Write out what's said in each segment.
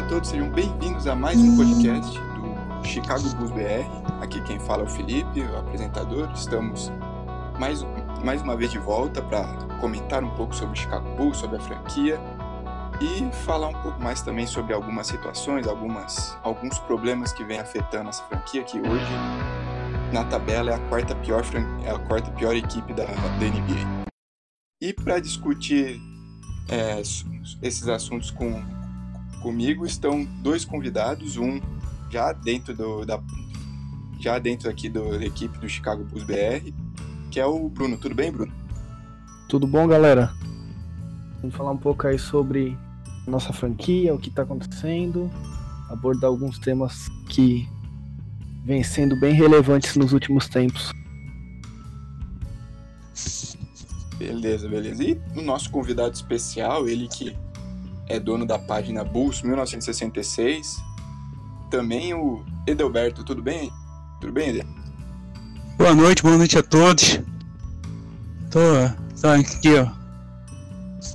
Olá a todos, sejam bem-vindos a mais um podcast do Chicago Bulls BR. Aqui quem fala é o Felipe, o apresentador. Estamos mais, mais uma vez de volta para comentar um pouco sobre o Chicago Bulls, sobre a franquia e falar um pouco mais também sobre algumas situações, algumas, alguns problemas que vem afetando essa franquia que hoje na tabela é a quarta pior, é a quarta pior equipe da, da NBA. E para discutir é, esses assuntos com, comigo estão dois convidados, um já dentro do, da já dentro aqui do, da equipe do Chicago Bulls BR, que é o Bruno. Tudo bem, Bruno? Tudo bom, galera? Vamos falar um pouco aí sobre nossa franquia, o que está acontecendo, abordar alguns temas que vêm sendo bem relevantes nos últimos tempos. Beleza, beleza. E o nosso convidado especial, ele que é dono da página Bulls 1966. Também o Edelberto, tudo bem? Tudo bem, Edel? Boa noite, boa noite a todos. Tô, tô aqui, ó,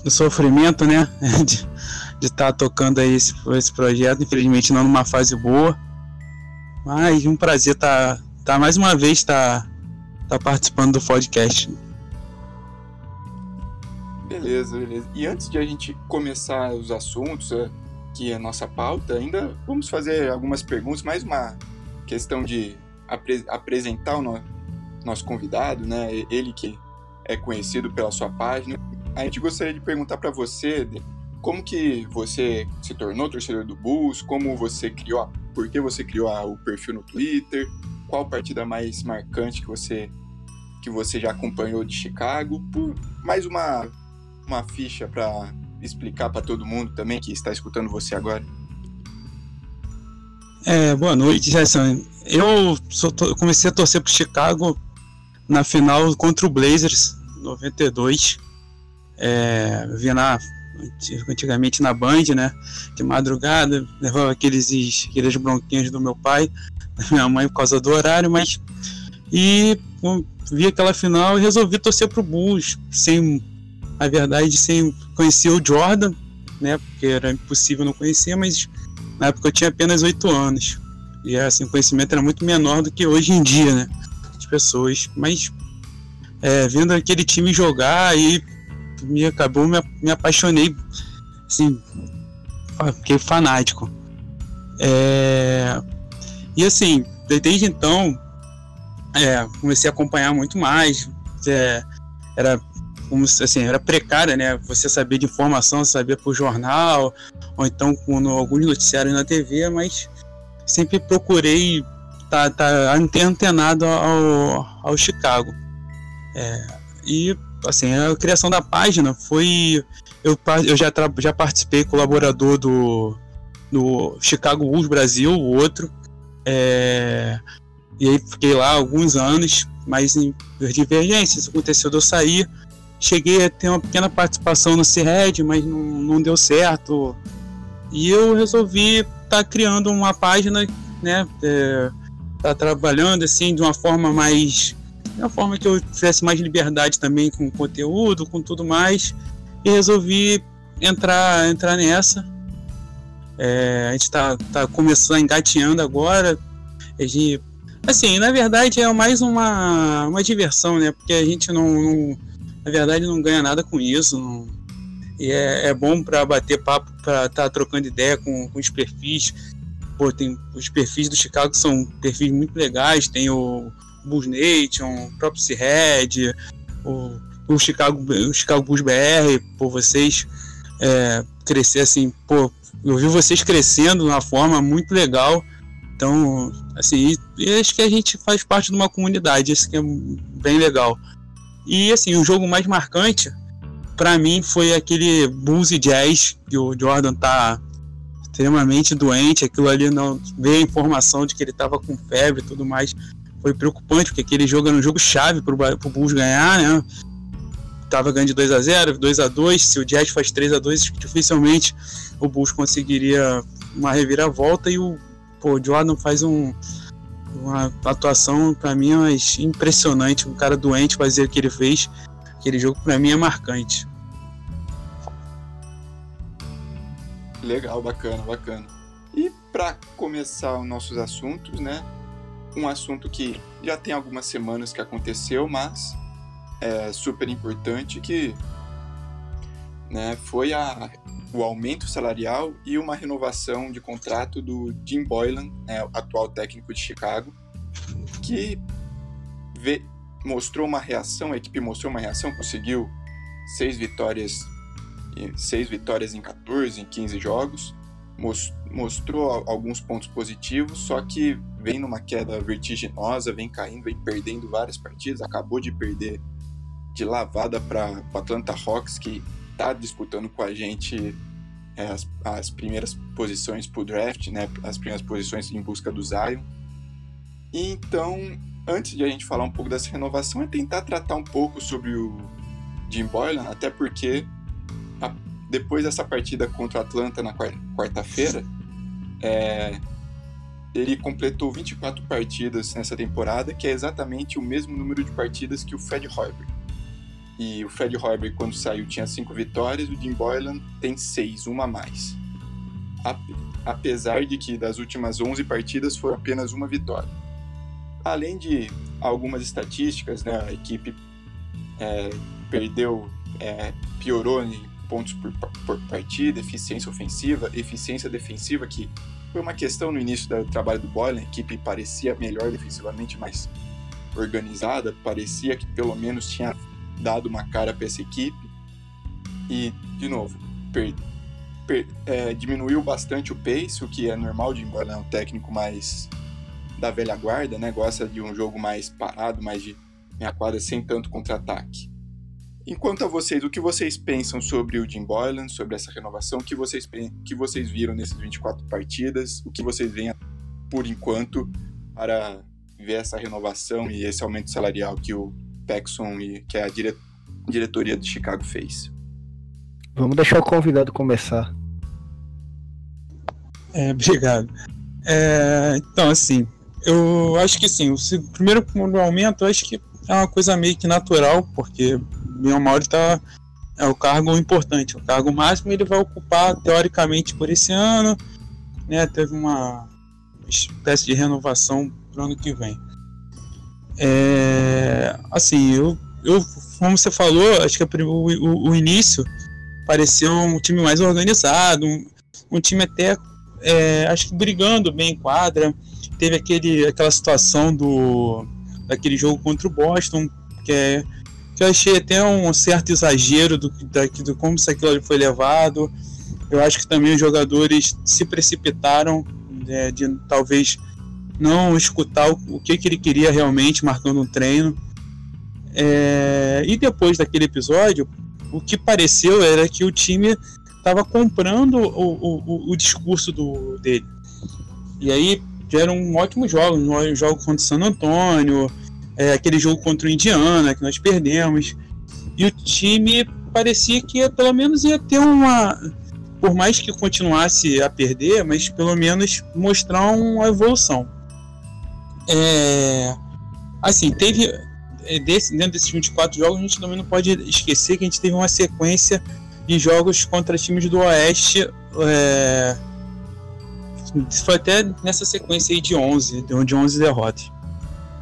no sofrimento, né, de estar tá tocando aí esse, esse projeto, infelizmente não numa fase boa, mas um prazer estar tá, tá mais uma vez tá, tá participando do podcast. Beleza, beleza. E antes de a gente começar os assuntos, é, que é a nossa pauta, ainda vamos fazer algumas perguntas, mais uma questão de apre apresentar o no nosso convidado, né? Ele que é conhecido pela sua página. A gente gostaria de perguntar para você como que você se tornou torcedor do Bulls, como você criou, por que você criou o perfil no Twitter, qual partida mais marcante que você que você já acompanhou de Chicago, por mais uma uma ficha para explicar para todo mundo também que está escutando você agora? É, boa noite, Jason. Eu, comecei a torcer para Chicago na final contra o Blazers, 92. É, vi na, antigamente na Band, né? De madrugada, levava aqueles, aqueles bronquinhos do meu pai, da minha mãe por causa do horário, mas. E vi aquela final e resolvi torcer pro Bulls, sem a verdade, sem conhecer o Jordan, né? Porque era impossível não conhecer, mas na época eu tinha apenas 8 anos. E assim, o conhecimento era muito menor do que hoje em dia, né? As pessoas. Mas é, vendo aquele time jogar e me acabou, me, me apaixonei. Assim, fiquei fanático. É, e assim, desde então, é, comecei a acompanhar muito mais. É, era como assim, era precária, né? Você sabia de informação, sabia por jornal, ou então com alguns noticiários na TV, mas sempre procurei estar tá, tá antenado ao, ao Chicago. É, e assim, a criação da página foi. Eu, eu já, já participei, colaborador do, do Chicago Bulls Brasil, o outro. É, e aí fiquei lá alguns anos, mas em divergências aconteceu de eu sair cheguei a ter uma pequena participação no C-Red, mas não, não deu certo. E eu resolvi estar tá criando uma página, né? É, tá trabalhando assim de uma forma mais. De uma forma que eu tivesse mais liberdade também com conteúdo, com tudo mais. E resolvi entrar, entrar nessa. É, a gente está tá começando, engateando agora. A gente, assim, na verdade é mais uma, uma diversão, né? Porque a gente não, não na verdade não ganha nada com isso. Não... E é, é bom para bater papo, para estar tá trocando ideia com, com os perfis. Pô, tem os perfis do Chicago são perfis muito legais. Tem o Bulls Nation, o próprio C-Red, o, o, Chicago, o Chicago Bulls BR, por vocês é, crescer assim, pô, eu vi vocês crescendo de uma forma muito legal. Então, assim, acho que a gente faz parte de uma comunidade, isso que é bem legal. E assim, o jogo mais marcante para mim foi aquele Bulls e Jazz, que o Jordan tá extremamente doente, aquilo ali não veio a informação de que ele tava com febre e tudo mais. Foi preocupante, porque aquele jogo era um jogo chave pro, pro Bulls ganhar, né? Tava ganhando de 2 a 0 2 a 2 Se o Jazz faz 3 a 2 dificilmente o Bulls conseguiria uma reviravolta e o pô, Jordan faz um, uma atuação para mim é impressionante. Um cara doente fazer o que ele fez. Aquele jogo para mim é marcante. Legal, bacana, bacana. E para começar os nossos assuntos, né? Um assunto que já tem algumas semanas que aconteceu, mas é super importante que né, foi a, o aumento salarial e uma renovação de contrato do Jim Boylan, né, atual técnico de Chicago, que vê, mostrou uma reação, a equipe mostrou uma reação, conseguiu seis vitórias, seis vitórias em 14, em 15 jogos, mostrou alguns pontos positivos, só que vem numa queda vertiginosa, vem caindo, vem perdendo várias partidas, acabou de perder de lavada para o Atlanta Hawks, que está disputando com a gente é, as, as, primeiras posições para o draft, né, as primeiras posições em busca do Zion. E então, antes de a gente falar um pouco dessa renovação, é tentar tratar um pouco sobre o Jim Boylan, até porque a, depois dessa partida contra o Atlanta na quarta-feira, é, ele completou 24 partidas nessa temporada, que é exatamente o mesmo número de partidas que o Fred Hoiberg. E o Fred Hoiberg, quando saiu, tinha cinco vitórias, o Jim Boylan tem seis, uma a mais. Apesar de que das últimas 11 partidas foi apenas uma vitória. Além de algumas estatísticas, né, a equipe é, perdeu, é, piorou em pontos por, por partida, eficiência ofensiva, eficiência defensiva, que foi uma questão no início do trabalho do Boylan, a equipe parecia melhor defensivamente, mais organizada, parecia que pelo menos tinha dado uma cara para essa equipe. E, de novo, per, per, é, diminuiu bastante o pace, o que é normal de embora é um técnico mais da velha guarda, né? Gosta de um jogo mais parado, mais de meia quadra, sem tanto contra-ataque. Enquanto a vocês, o que vocês pensam sobre o Jim Boylan, sobre essa renovação, o que vocês, que vocês viram nesses 24 partidas, o que vocês veem por enquanto para ver essa renovação e esse aumento salarial que o Paxson e que a dire diretoria de Chicago fez. Vamos deixar o convidado começar. É, obrigado. É, então, assim, eu acho que sim, o primeiro aumento eu acho que é uma coisa meio que natural, porque meu Mauro tá é o cargo importante, o cargo máximo ele vai ocupar teoricamente por esse ano, né? Teve uma espécie de renovação para o ano que vem. É, assim, eu, eu, como você falou, acho que o, o, o início pareceu um time mais organizado, um, um time até, é, acho que brigando bem em quadra. Teve aquele, aquela situação do daquele jogo contra o Boston, que, é, que eu achei até um certo exagero do, da, do como isso aquilo foi levado. Eu acho que também os jogadores se precipitaram é, de talvez não escutar o, o que, que ele queria realmente marcando um treino. É, e depois daquele episódio, o que pareceu era que o time estava comprando o, o, o, discurso do, dele. E aí vieram um ótimos jogos, um jogo contra o San Antônio, é, aquele jogo contra o Indiana que nós perdemos. E o time parecia que pelo menos ia ter uma. Por mais que continuasse a perder, mas pelo menos mostrar uma evolução. É, assim, teve. É, desse, dentro desses 24 jogos, a gente também não pode esquecer que a gente teve uma sequência de jogos contra times do Oeste. É, foi até nessa sequência aí de 11, de 11 derrotas.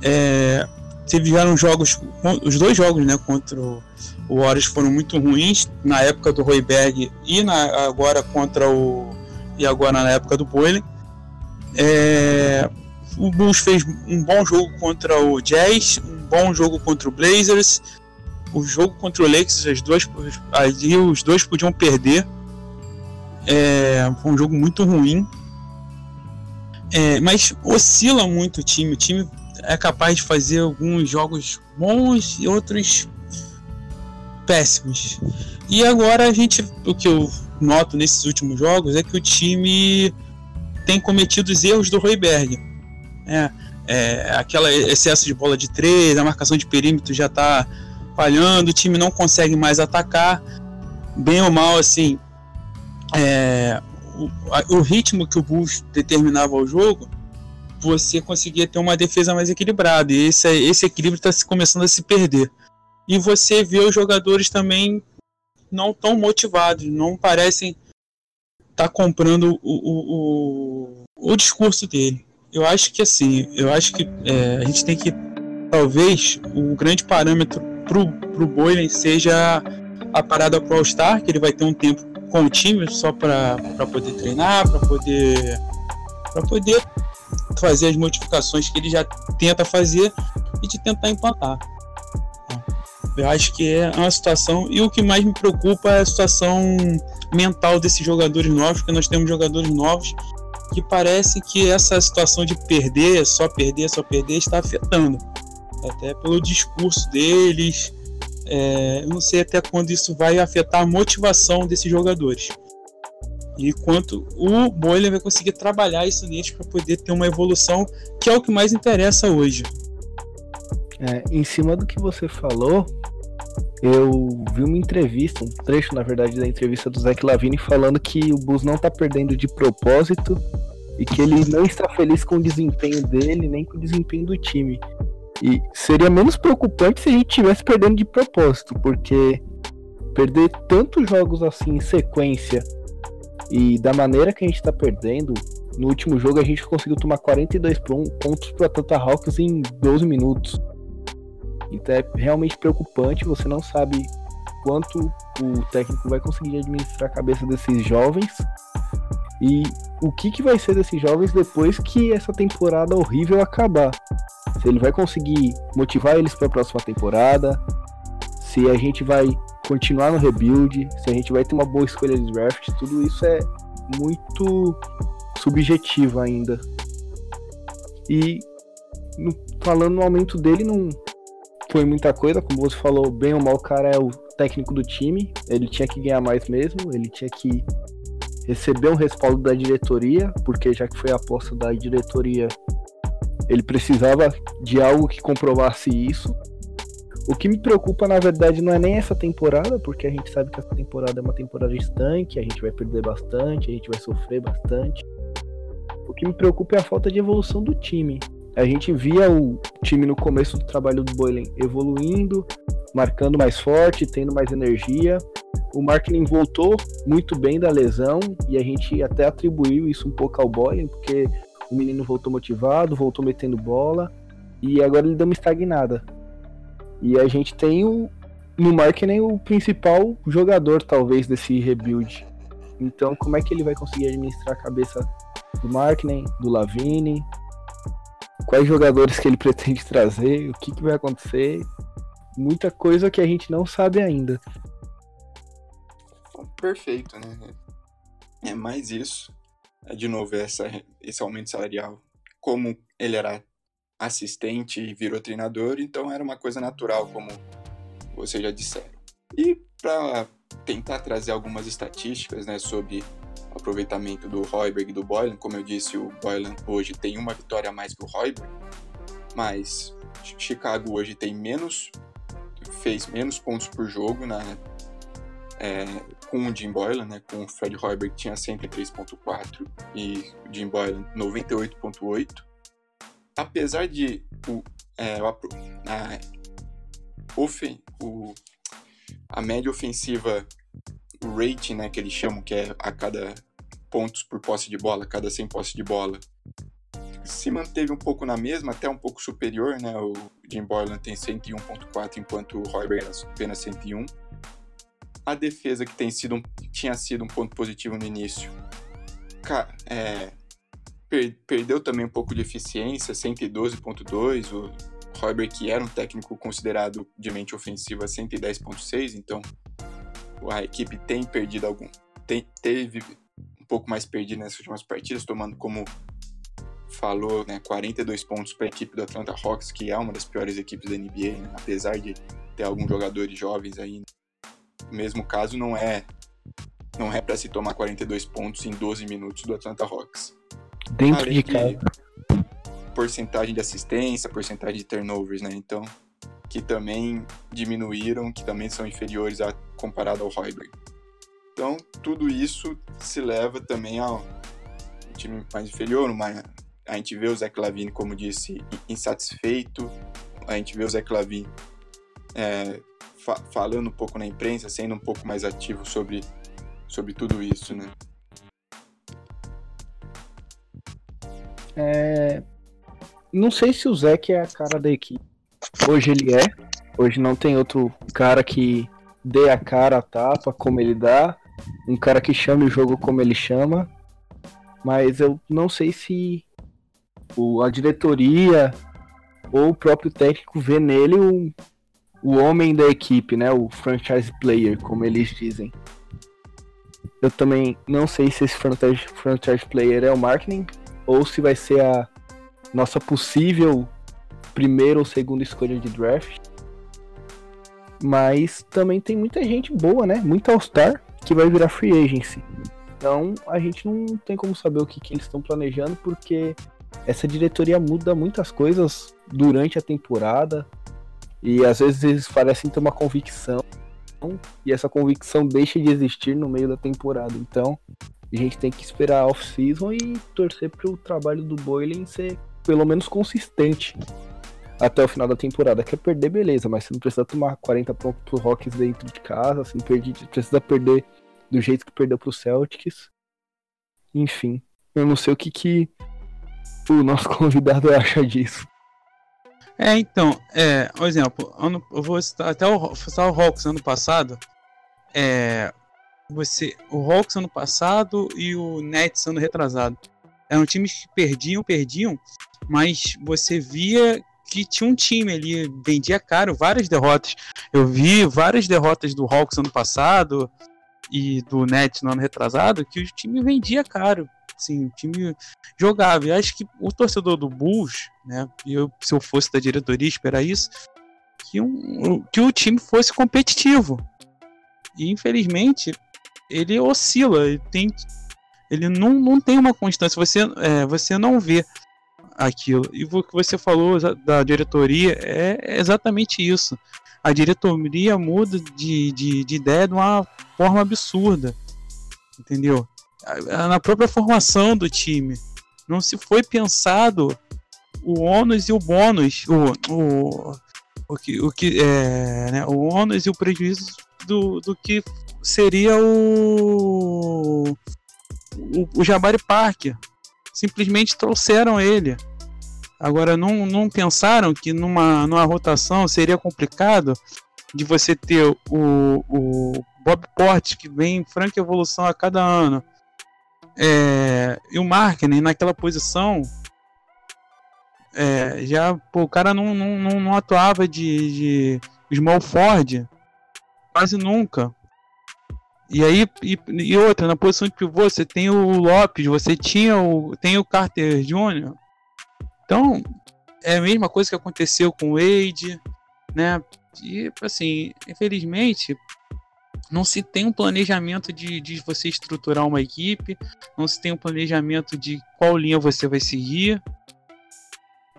É, tiveram jogos, os dois jogos né, contra o Warriors foram muito ruins, na época do Royberg e na, agora contra o. e agora na época do Boiling. É, o Bulls fez um bom jogo contra o Jazz, um bom jogo contra o Blazers. O jogo contra o Lakers, as duas, ali os dois podiam perder. É, foi um jogo muito ruim. É, mas oscila muito o time. O time é capaz de fazer alguns jogos bons e outros péssimos. E agora a gente, o que eu noto nesses últimos jogos é que o time tem cometido os erros do Royberg né? É, aquela excesso de bola de três, a marcação de perímetro já está falhando, o time não consegue mais atacar, bem ou mal, assim, é, o, o, ritmo que o Bulls determinava ao jogo, você conseguia ter uma defesa mais equilibrada, e esse, esse equilíbrio está começando a se perder. E você vê os jogadores também não tão motivados, não parecem tá comprando o, o, o, o discurso dele. Eu acho que assim, eu acho que é, a gente tem que talvez o grande parâmetro pro, pro Boylan seja a parada pro All-Star, que ele vai ter um tempo com o time só para poder treinar, para poder para poder fazer as modificações que ele já tenta fazer e de tentar implantar. Eu acho que é uma situação. E o que mais me preocupa é a situação mental desses jogadores novos, porque nós temos jogadores novos que parece que essa situação de perder, só perder, só perder, está afetando. Até pelo discurso deles. É, eu não sei até quando isso vai afetar a motivação desses jogadores. E quanto o Boiler vai conseguir trabalhar isso neles para poder ter uma evolução, que é o que mais interessa hoje. É, em cima do que você falou, eu vi uma entrevista, um trecho, na verdade, da entrevista do Zach Lavine falando que o Bulls não tá perdendo de propósito e que ele não está feliz com o desempenho dele, nem com o desempenho do time. E seria menos preocupante se a gente tivesse perdendo de propósito, porque perder tantos jogos assim em sequência e da maneira que a gente tá perdendo, no último jogo a gente conseguiu tomar 42 pontos pro Atlanta Hawks em 12 minutos. Então é realmente preocupante, você não sabe quanto o técnico vai conseguir administrar a cabeça desses jovens e o que, que vai ser desses jovens depois que essa temporada horrível acabar. Se ele vai conseguir motivar eles para a próxima temporada, se a gente vai continuar no rebuild, se a gente vai ter uma boa escolha de draft, tudo isso é muito subjetivo ainda. E no, falando no aumento dele, não, foi muita coisa, como você falou, bem ou mal, o cara é o técnico do time, ele tinha que ganhar mais mesmo, ele tinha que receber um respaldo da diretoria, porque já que foi a aposta da diretoria, ele precisava de algo que comprovasse isso. O que me preocupa, na verdade, não é nem essa temporada, porque a gente sabe que essa temporada é uma temporada estanque, a gente vai perder bastante, a gente vai sofrer bastante. O que me preocupa é a falta de evolução do time. A gente via o time no começo do trabalho do Boylan evoluindo, marcando mais forte, tendo mais energia. O Marketing voltou muito bem da lesão e a gente até atribuiu isso um pouco ao Boylan, porque o menino voltou motivado, voltou metendo bola e agora ele deu uma estagnada. E a gente tem o, no Marketing o principal jogador, talvez, desse rebuild. Então, como é que ele vai conseguir administrar a cabeça do Marketing, do Lavine, quais jogadores que ele pretende trazer, o que, que vai acontecer. Muita coisa que a gente não sabe ainda. Perfeito, né? É mais isso. É, de novo, essa, esse aumento salarial. Como ele era assistente e virou treinador, então era uma coisa natural, como vocês já disseram. E para tentar trazer algumas estatísticas né, sobre aproveitamento do Royberg e do Boylan. Como eu disse, o Boylan hoje tem uma vitória a mais que o Royberg, mas Chicago hoje tem menos, fez menos pontos por jogo na, é, com o Jim Boylan, né, com o Fred Hoiberg tinha 103.4 e o Jim Boylan 98.8. Apesar de o, é, a, a, o, a média ofensiva rating, né, que eles chamam, que é a cada pontos por posse de bola, cada 100 posse de bola, se manteve um pouco na mesma, até um pouco superior, né? O Jim Boylan tem 101.4, enquanto o Royberg apenas 101. A defesa que tem sido tinha sido um ponto positivo no início, é, per, perdeu também um pouco de eficiência, 112.2. O Royberg, que era um técnico considerado de mente ofensiva, 110.6, então a equipe tem perdido algum. Tem, teve um pouco mais perdido nessas últimas partidas, tomando como falou, né, 42 pontos para a equipe do Atlanta Hawks, que é uma das piores equipes da NBA, né, apesar de ter alguns jogadores jovens aí. No mesmo caso, não é não é para se tomar 42 pontos em 12 minutos do Atlanta Hawks. Dentro Além de casa. Porcentagem de assistência, porcentagem de turnovers, né? Então, que também diminuíram, que também são inferiores a, comparado ao Hoiberg. Então, tudo isso se leva também ao time mais inferior. A gente vê o Zé Clavini, como disse, insatisfeito. A gente vê o Zé Clavini é, fa falando um pouco na imprensa, sendo um pouco mais ativo sobre, sobre tudo isso, né? É... Não sei se o Zé que é a cara da equipe Hoje ele é. Hoje não tem outro cara que dê a cara a tapa como ele dá. Um cara que chame o jogo como ele chama. Mas eu não sei se a diretoria ou o próprio técnico vê nele o, o homem da equipe, né? O franchise player, como eles dizem. Eu também não sei se esse franchise, franchise player é o marketing ou se vai ser a nossa possível primeira ou segunda escolha de draft. Mas também tem muita gente boa, né? Muita All-Star que vai virar free agency. Então a gente não tem como saber o que, que eles estão planejando, porque essa diretoria muda muitas coisas durante a temporada. E às vezes eles parecem ter uma convicção. E essa convicção deixa de existir no meio da temporada. Então a gente tem que esperar a off-season e torcer para o trabalho do Boylan ser pelo menos consistente até o final da temporada. Quer perder, beleza, mas você não precisa tomar 40 pontos pro Rockies dentro de casa, assim, perdi, precisa perder do jeito que perdeu pro Celtics. Enfim, eu não sei o que, que o nosso convidado acha disso. É, então, é, por exemplo, ano, eu vou citar até o, citar o Hawks ano passado. É, você, o Hawks ano passado e o Nets ano retrasado. Eram times que perdiam, perdiam, mas você via que tinha um time ali, vendia caro, várias derrotas. Eu vi várias derrotas do Hawks ano passado e do Nets no ano retrasado, que o time vendia caro. Assim, o time jogava. E acho que o torcedor do Bulls, né, eu, se eu fosse da diretoria esperar isso, que, um, que o time fosse competitivo. E infelizmente ele oscila, ele tem ele não, não tem uma constância, você, é, você não vê aquilo. E o que você falou da diretoria é exatamente isso. A diretoria muda de, de, de ideia de uma forma absurda, entendeu? Na própria formação do time. Não se foi pensado o ônus e o bônus, o, o, o que, o que é, né, o ônus e o prejuízo do, do que seria o, o, Jabari Parker simplesmente trouxeram ele. Agora, não, não pensaram que numa, numa rotação seria complicado de você ter o, o Bob Porte, que vem em franca evolução a cada ano, é, e o Markkinen naquela posição. É, já pô, o cara não, não, não, não atuava de, de Small Ford quase nunca. E aí, e, e, outra, na posição de pivô, você tem o Lopes, você tinha o, tem o Carter Jr. Então, é a mesma coisa que aconteceu com o Wade, né? E, assim, infelizmente, não se tem um planejamento de, de você estruturar uma equipe, não se tem um planejamento de qual linha você vai seguir.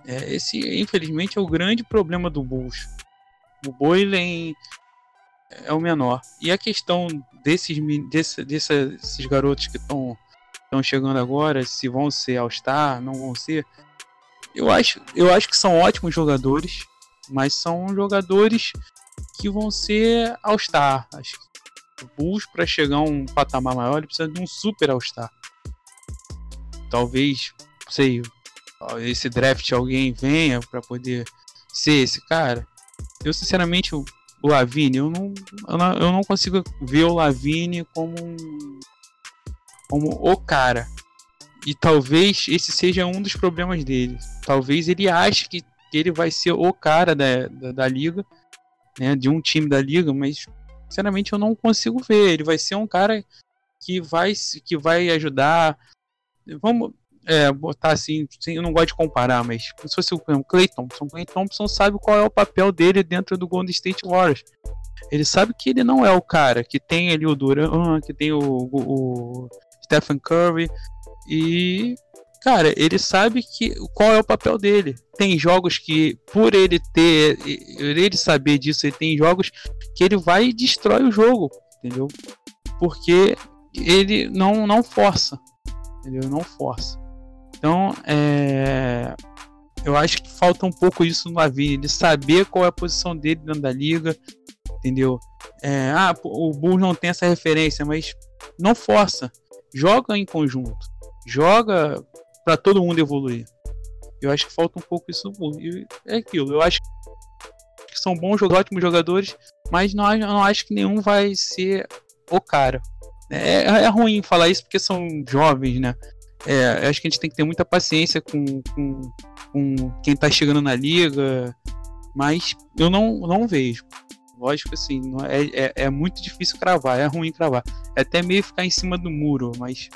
É, esse, infelizmente, é o grande problema do Bulls. O Boylen é o menor. E a questão desses, desse, desses garotos que estão chegando agora, se vão ser All-Star, não vão ser. Eu acho, eu acho que são ótimos jogadores, mas são jogadores que vão ser All-Star. Acho que o Bulls, para chegar a um patamar maior, ele precisa de um super All-Star. Talvez, sei, esse draft alguém venha para poder ser esse cara. Eu, sinceramente, o Lavigne, eu não, eu não, eu não consigo ver o Lavigne como um, como o cara. E talvez esse seja um dos problemas dele. Talvez ele ache que ele vai ser o cara da, da, da liga, né, de um time da liga, mas sinceramente eu não consigo ver. Ele vai ser um cara que vai que vai ajudar. Vamos é, botar assim, eu não gosto de comparar, mas se fosse o Clay Thompson, Clay Thompson sabe qual é o papel dele dentro do Golden State Warriors. Ele sabe que ele não é o cara que tem ali o Duran, que tem o, o, o Stephen Curry e cara, ele sabe que qual é o papel dele. Tem jogos que, por ele ter, ele saber disso, ele tem jogos que ele vai e destrói o jogo, entendeu? Porque ele não não força, entendeu? Não força. Então, é, eu acho que falta um pouco isso no Lavigne, de saber qual é a posição dele dentro da liga, entendeu? É, ah, o Bulls não tem essa referência, mas não força. Joga em conjunto. Joga para todo mundo evoluir. Eu acho que falta um pouco isso no Bulls. E é aquilo, eu acho que são bons, ótimos jogadores, mas não, não acho que nenhum vai ser o cara. É, é ruim falar isso porque são jovens, né? É, acho que a gente tem que ter muita paciência com, com, com quem tá chegando na liga, mas eu não, não vejo. Lógico assim, é, é, é, muito difícil cravar, é ruim cravar. É até meio ficar em cima do muro, mas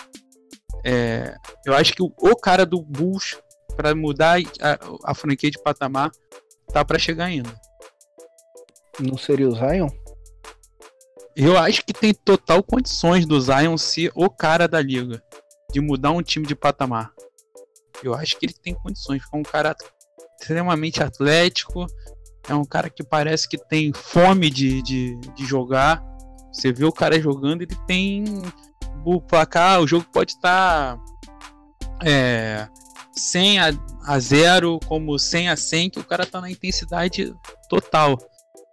é, eu acho que o, o cara do Bulls para mudar a, a, franquia de patamar tá para chegar ainda. Não seria o Zion? Eu acho que tem total condições do Zion ser o cara da liga, de mudar um time de patamar. Eu acho que ele tem condições, é um cara extremamente atlético, é um cara que parece que tem fome de, de, de jogar. Você vê o cara jogando, ele tem o placar, o jogo pode estar é, 100 a, a 0, como 100 a 100, que o cara tá na intensidade total.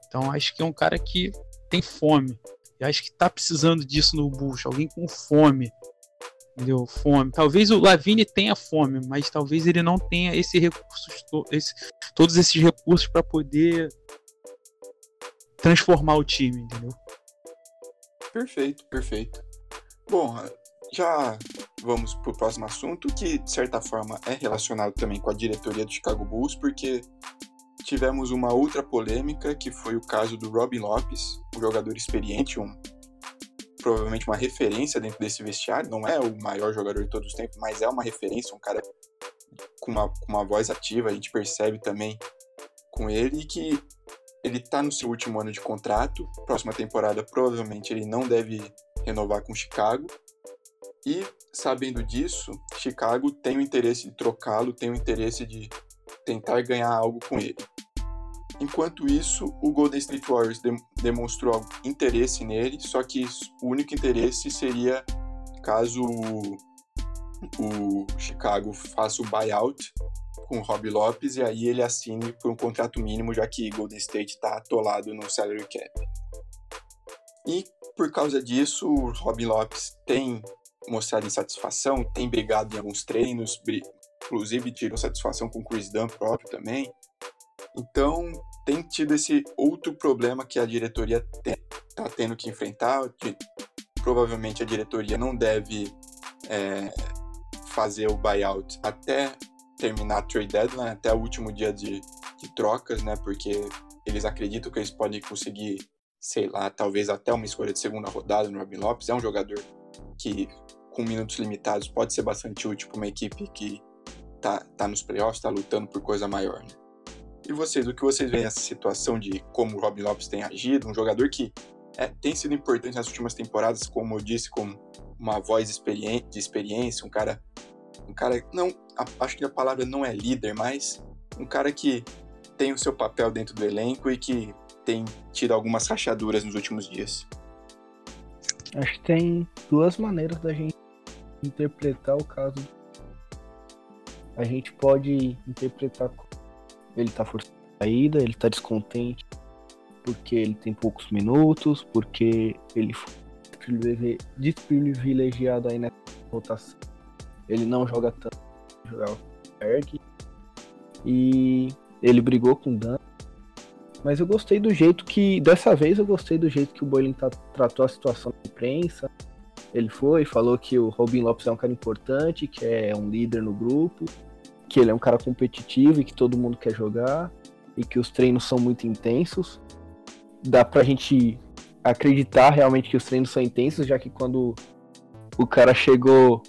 Então acho que é um cara que tem fome. E acho que tá precisando disso no Bulls, alguém com fome. Entendeu? Fome. Talvez o Lavine tenha fome, mas talvez ele não tenha esse recursos, esse, todos esses recursos para poder transformar o time, entendeu? Perfeito, perfeito. Bom, já vamos para o próximo assunto, que de certa forma é relacionado também com a diretoria do Chicago Bulls, porque tivemos uma outra polêmica, que foi o caso do Robin Lopes, um jogador experiente, um provavelmente uma referência dentro desse vestiário, não é o maior jogador de todos os tempos, mas é uma referência, um cara com uma, com uma voz ativa, a gente percebe também com ele e que ele está no seu último ano de contrato, próxima temporada provavelmente ele não deve renovar com Chicago, e sabendo disso, Chicago tem o interesse de trocá-lo, tem o interesse de tentar ganhar algo com ele. Enquanto isso, o Golden State Warriors de demonstrou interesse nele, só que o único interesse seria caso o, o Chicago faça o buyout com o Rob Lopes e aí ele assine por um contrato mínimo, já que Golden State está atolado no salary cap. E por causa disso, o Robin Lopes tem mostrado insatisfação, tem brigado em alguns treinos, inclusive tirou satisfação com o Chris Dunn próprio também. Então, tem tido esse outro problema que a diretoria está tendo que enfrentar. Que provavelmente a diretoria não deve é, fazer o buyout até terminar a trade deadline, até o último dia de, de trocas, né? Porque eles acreditam que eles podem conseguir, sei lá, talvez até uma escolha de segunda rodada no Robin Lopes. É um jogador que, com minutos limitados, pode ser bastante útil para uma equipe que tá, tá nos playoffs, está lutando por coisa maior, né? E vocês, o que vocês veem nessa situação de como o Robin Lopes tem agido, um jogador que é, tem sido importante nas últimas temporadas, como eu disse, como uma voz experiente, de experiência, um cara, um cara, não, a, acho que a palavra não é líder, mas um cara que tem o seu papel dentro do elenco e que tem tido algumas rachaduras nos últimos dias. Acho que tem duas maneiras da gente interpretar o caso. A gente pode interpretar ele tá forçando a saída, ele tá descontente porque ele tem poucos minutos, porque ele foi desprivilegiado aí nessa rotação. Ele não joga tanto, jogava Berg. E ele brigou com o Dan. Mas eu gostei do jeito que. Dessa vez eu gostei do jeito que o Boiling tá, tratou a situação da imprensa. Ele foi, falou que o Robin Lopes é um cara importante, que é um líder no grupo, que ele é um cara competitivo e que todo mundo quer jogar e que os treinos são muito intensos. Dá pra gente acreditar realmente que os treinos são intensos, já que quando o cara chegou,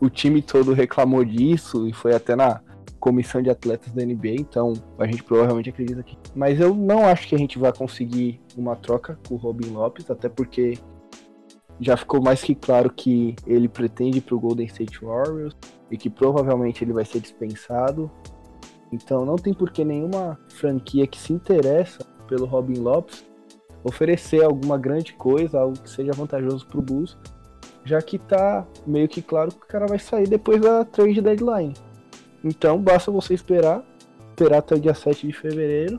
o time todo reclamou disso e foi até na comissão de atletas da NBA, então a gente provavelmente acredita que. Mas eu não acho que a gente vai conseguir uma troca com o Robin Lopes, até porque já ficou mais que claro que ele pretende ir pro Golden State Warriors e que provavelmente ele vai ser dispensado. Então não tem por que nenhuma franquia que se interessa pelo Robin Lopes oferecer alguma grande coisa, algo que seja vantajoso pro Bulls, já que tá meio que claro que o cara vai sair depois da trade deadline. Então basta você esperar, esperar até o dia 7 de fevereiro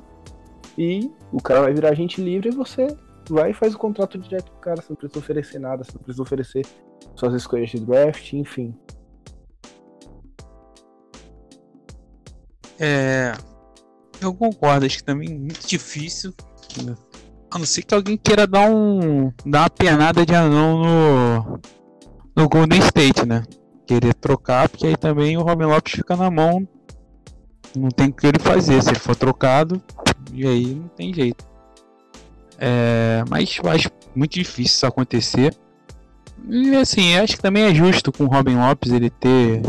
e o cara vai virar agente livre e você vai e faz o contrato direto com o cara, você não precisa oferecer nada, você não precisa oferecer suas escolhas de draft, enfim. É, eu concordo, acho que também é muito difícil. A não ser que alguém queira dar um. dar uma penada de anão no. no Golden State, né? Querer trocar, porque aí também o Robin Lopes fica na mão. Não tem o que ele fazer. Se ele for trocado, e aí não tem jeito. É, mas acho muito difícil isso acontecer. E assim, acho que também é justo com o Robin Lopes ele ter.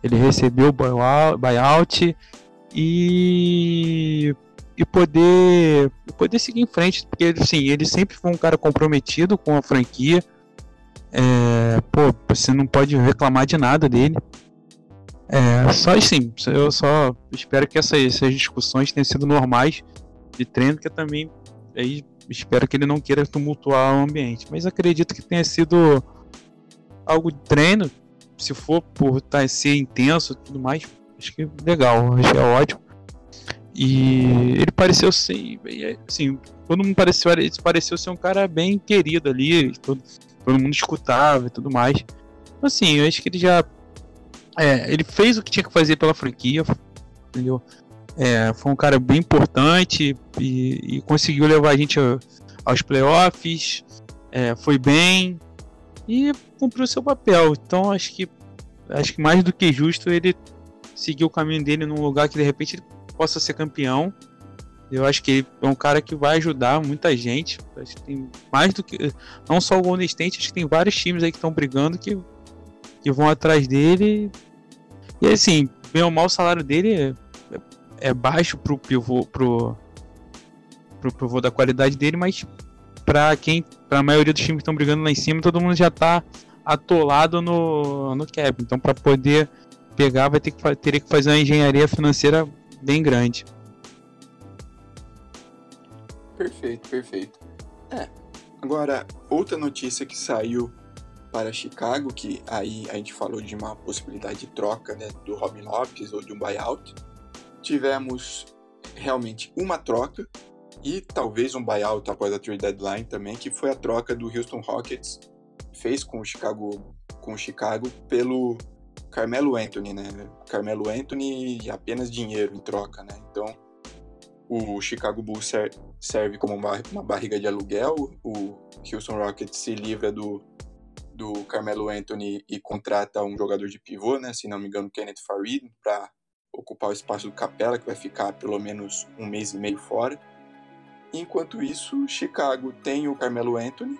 Ele recebeu o buyout e. e poder. poder seguir em frente. Porque assim, ele sempre foi um cara comprometido com a franquia. É, pô, você não pode reclamar de nada dele. É, só assim, eu só espero que essas, essas discussões tenham sido normais de treino, que também aí espero que ele não queira tumultuar o ambiente. Mas acredito que tenha sido algo de treino. Se for por tá, ser intenso e tudo mais, acho que legal, acho que é ótimo. E ele pareceu ser, assim, todo mundo pareceu, pareceu ser um cara bem querido ali, todo, todo mundo escutava e tudo mais. Assim, eu acho que ele já. É, ele fez o que tinha que fazer pela franquia, entendeu? É, foi um cara bem importante e, e conseguiu levar a gente aos playoffs. É, foi bem e cumpriu seu papel. Então acho que acho que mais do que justo ele seguir o caminho dele num lugar que de repente ele possa ser campeão. Eu acho que ele é um cara que vai ajudar muita gente. Acho que tem mais do que. Não só o Golden State, acho que tem vários times aí que estão brigando que, que vão atrás dele. E assim, bem ou mal o salário dele é é baixo pro pivô, pro, pro pivô da qualidade dele, mas para quem, para a maioria dos times que estão brigando lá em cima, todo mundo já tá atolado no, no cap. Então, para poder pegar, vai ter que ter que fazer uma engenharia financeira bem grande. Perfeito, perfeito. É. Agora, outra notícia que saiu para Chicago, que aí a gente falou de uma possibilidade de troca né, do Robin Lopes ou de um buyout tivemos realmente uma troca e talvez um buyout após a trade deadline também, que foi a troca do Houston Rockets fez com o Chicago com o Chicago pelo Carmelo Anthony, né? Carmelo Anthony e apenas dinheiro em troca, né? Então o Chicago Bulls serve como uma, barriga de aluguel, o Houston Rockets se livra do do Carmelo Anthony e contrata um jogador de pivô, né? Se não me engano, Kenneth Farid, para ocupar o espaço do Capela, que vai ficar pelo menos um mês e meio fora. Enquanto isso, Chicago tem o Carmelo Anthony.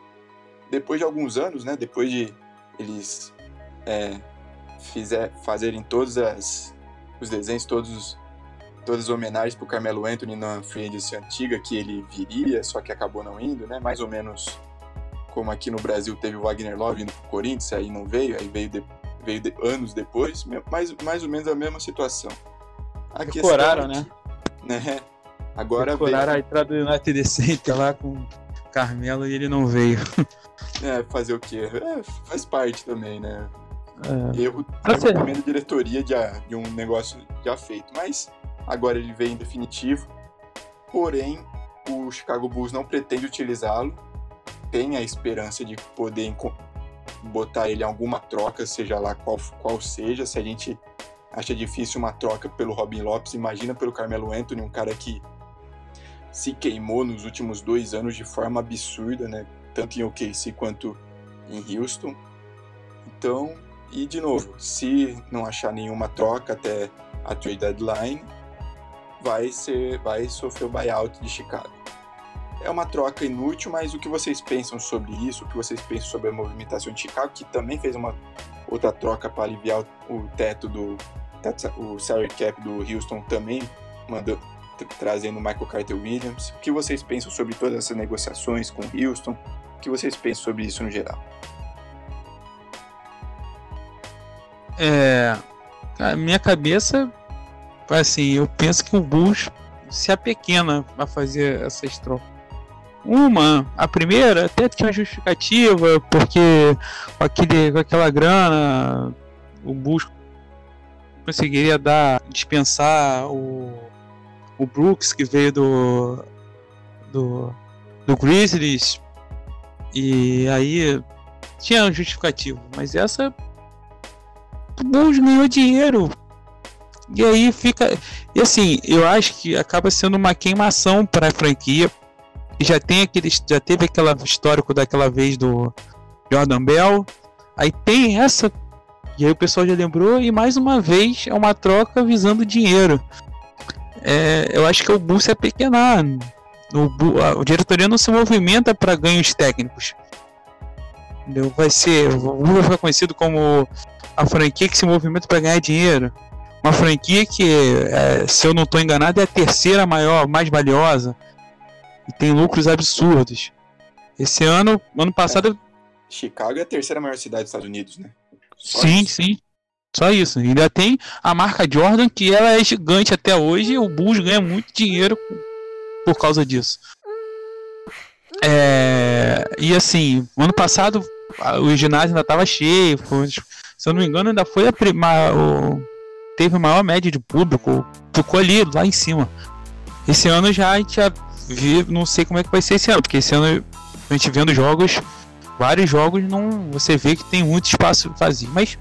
Depois de alguns anos, né, depois de eles é, fizer, fazerem todos as, os desenhos, todos, todas as homenagens para o Carmelo Anthony na free agency antiga, que ele viria, só que acabou não indo, né, mais ou menos como aqui no Brasil teve o Wagner Love indo para o Corinthians, aí não veio, aí veio de, veio de, anos depois, mais, mais ou menos a mesma situação. A Decoraram, né? né? Agora Decoraram veio... a entrada do United Center lá com Carmelo e ele não veio. É, fazer o quê? É, faz parte também, né? É. Erro, erro também diretoria de, de um negócio já feito. Mas agora ele veio em definitivo. Porém, o Chicago Bulls não pretende utilizá-lo. Tem a esperança de poder botar ele em alguma troca, seja lá qual, qual seja. Se a gente acha difícil uma troca pelo Robin Lopes, imagina pelo Carmelo Anthony, um cara que se queimou nos últimos dois anos de forma absurda, né? Tanto em OKC quanto em Houston. Então, e de novo, se não achar nenhuma troca até a trade deadline, vai ser, vai sofrer o buyout de Chicago. É uma troca inútil, mas o que vocês pensam sobre isso? O que vocês pensam sobre a movimentação de Chicago, que também fez uma outra troca para aliviar o, teto do o salary cap do Houston também mandou trazendo o Michael Carter Williams. O que vocês pensam sobre todas essas negociações com Houston? O que vocês pensam sobre isso no geral? É, a minha cabeça, assim, eu penso que o Bulls se apequena a fazer essas trocas. Uma, a primeira até tinha justificativa, porque com, aquele, com aquela grana o Bulls conseguiria dar, dispensar o, o Brooks que veio do, do, do Grizzlies e aí tinha um justificativo, mas essa o Bulls ganhou dinheiro E aí fica. E assim, eu acho que acaba sendo uma queimação para a franquia. Já tem aquele. Já teve aquele histórico daquela vez do Jordan Bell. Aí tem essa. E aí o pessoal já lembrou. E mais uma vez é uma troca visando dinheiro. É, eu acho que o Bulls é pequenar. O, a, o diretoria não se movimenta para ganhos técnicos. Entendeu? Vai ser. O Bulls ficar conhecido como a franquia que se movimenta para ganhar dinheiro. Uma franquia que, é, se eu não estou enganado, é a terceira maior, mais valiosa. E tem lucros absurdos. Esse ano, ano passado. É. Chicago é a terceira maior cidade dos Estados Unidos, né? Só sim, isso. sim. Só isso. Ainda tem a marca Jordan, que ela é gigante até hoje. E o Bulls ganha muito dinheiro por causa disso. É, e assim, ano passado o ginásio ainda estava cheio. Foi, se eu não me engano, ainda foi a prima, o, teve a maior média de público. Ficou ali, lá em cima. Esse ano já a gente já viu, não sei como é que vai ser esse ano, porque esse ano a gente vendo jogos, vários jogos, não você vê que tem muito espaço vazio. Mas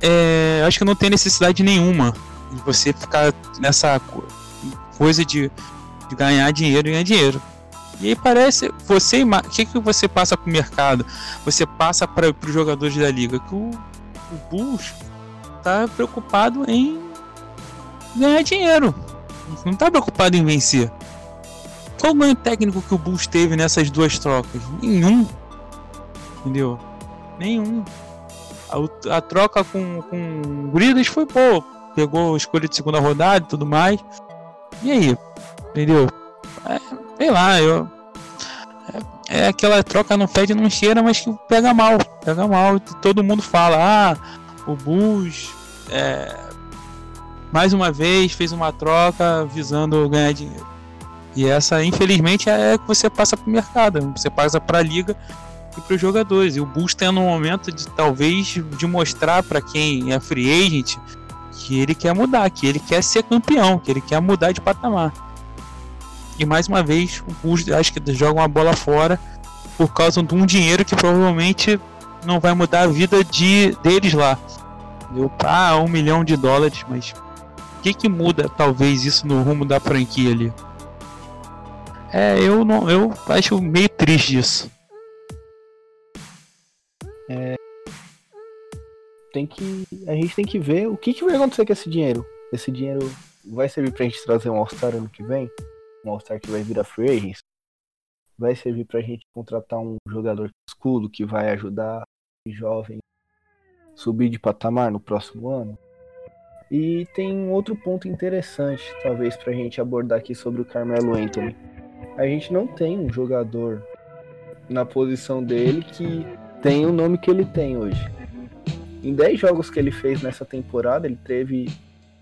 é, acho que não tem necessidade nenhuma de você ficar nessa coisa de, de ganhar dinheiro e ganhar dinheiro. E aí parece, você, o que, que você passa para o mercado? Você passa para os jogadores da liga que o, o Bulls tá preocupado em ganhar dinheiro. Não tá preocupado em vencer. Qual o ganho técnico que o Bulls teve nessas duas trocas? Nenhum. Entendeu? Nenhum. A, a troca com, com Gridas foi boa. Pegou escolha de segunda rodada e tudo mais. E aí? Entendeu? É, sei lá, eu. É, é, aquela troca não fede, não cheira, mas que pega mal. Pega mal. Todo mundo fala, ah, o Bulls é, mais uma vez fez uma troca visando ganhar dinheiro. E essa, infelizmente, é que você passa para o mercado, você passa para a liga e para os jogadores. E o Bulls tendo um momento de talvez de mostrar para quem é free agent que ele quer mudar, que ele quer ser campeão, que ele quer mudar de patamar. E mais uma vez, o Bulls acho que joga uma bola fora por causa de um dinheiro que provavelmente não vai mudar a vida de deles lá. Deu ah, um milhão de dólares, mas o que que muda talvez isso no rumo da franquia ali? É, eu não, eu acho meio triste isso. É, tem que, a gente tem que ver o que, que vai acontecer com esse dinheiro. Esse dinheiro vai servir pra gente trazer um All-Star ano que vem? Um All-Star que vai virar free agents? Vai servir pra gente contratar um jogador escudo que vai ajudar jovem subir de patamar no próximo ano? E tem um outro ponto interessante, talvez, para a gente abordar aqui sobre o Carmelo Anthony. A gente não tem um jogador na posição dele que tem o nome que ele tem hoje. Em 10 jogos que ele fez nessa temporada, ele teve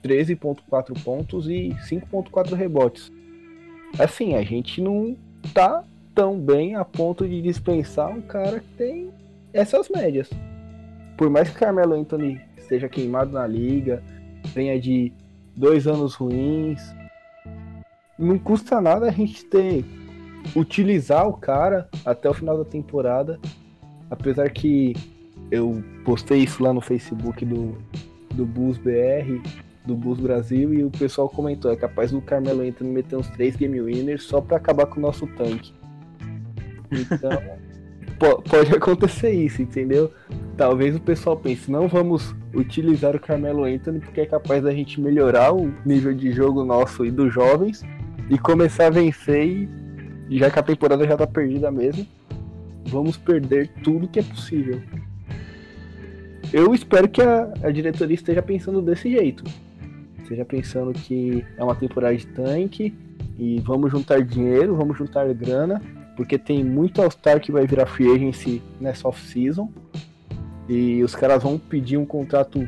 13,4 pontos e 5,4 rebotes. Assim, a gente não tá tão bem a ponto de dispensar um cara que tem essas médias por mais que Carmelo Anthony esteja queimado na liga, venha de dois anos ruins, não custa nada a gente ter utilizar o cara até o final da temporada. Apesar que eu postei isso lá no Facebook do, do Bulls BR, do Bulls Brasil, e o pessoal comentou: é capaz do Carmelo Anthony meter uns três game winners só para acabar com o nosso tanque. Então, pode acontecer isso, entendeu? talvez o pessoal pense, não vamos utilizar o Carmelo Anthony porque é capaz da gente melhorar o nível de jogo nosso e dos jovens e começar a vencer e já que a temporada já tá perdida mesmo, vamos perder tudo que é possível. Eu espero que a, a diretoria esteja pensando desse jeito. Esteja pensando que é uma temporada de tanque e vamos juntar dinheiro, vamos juntar grana, porque tem muito All-Star que vai virar free agency nessa off-season e os caras vão pedir um contrato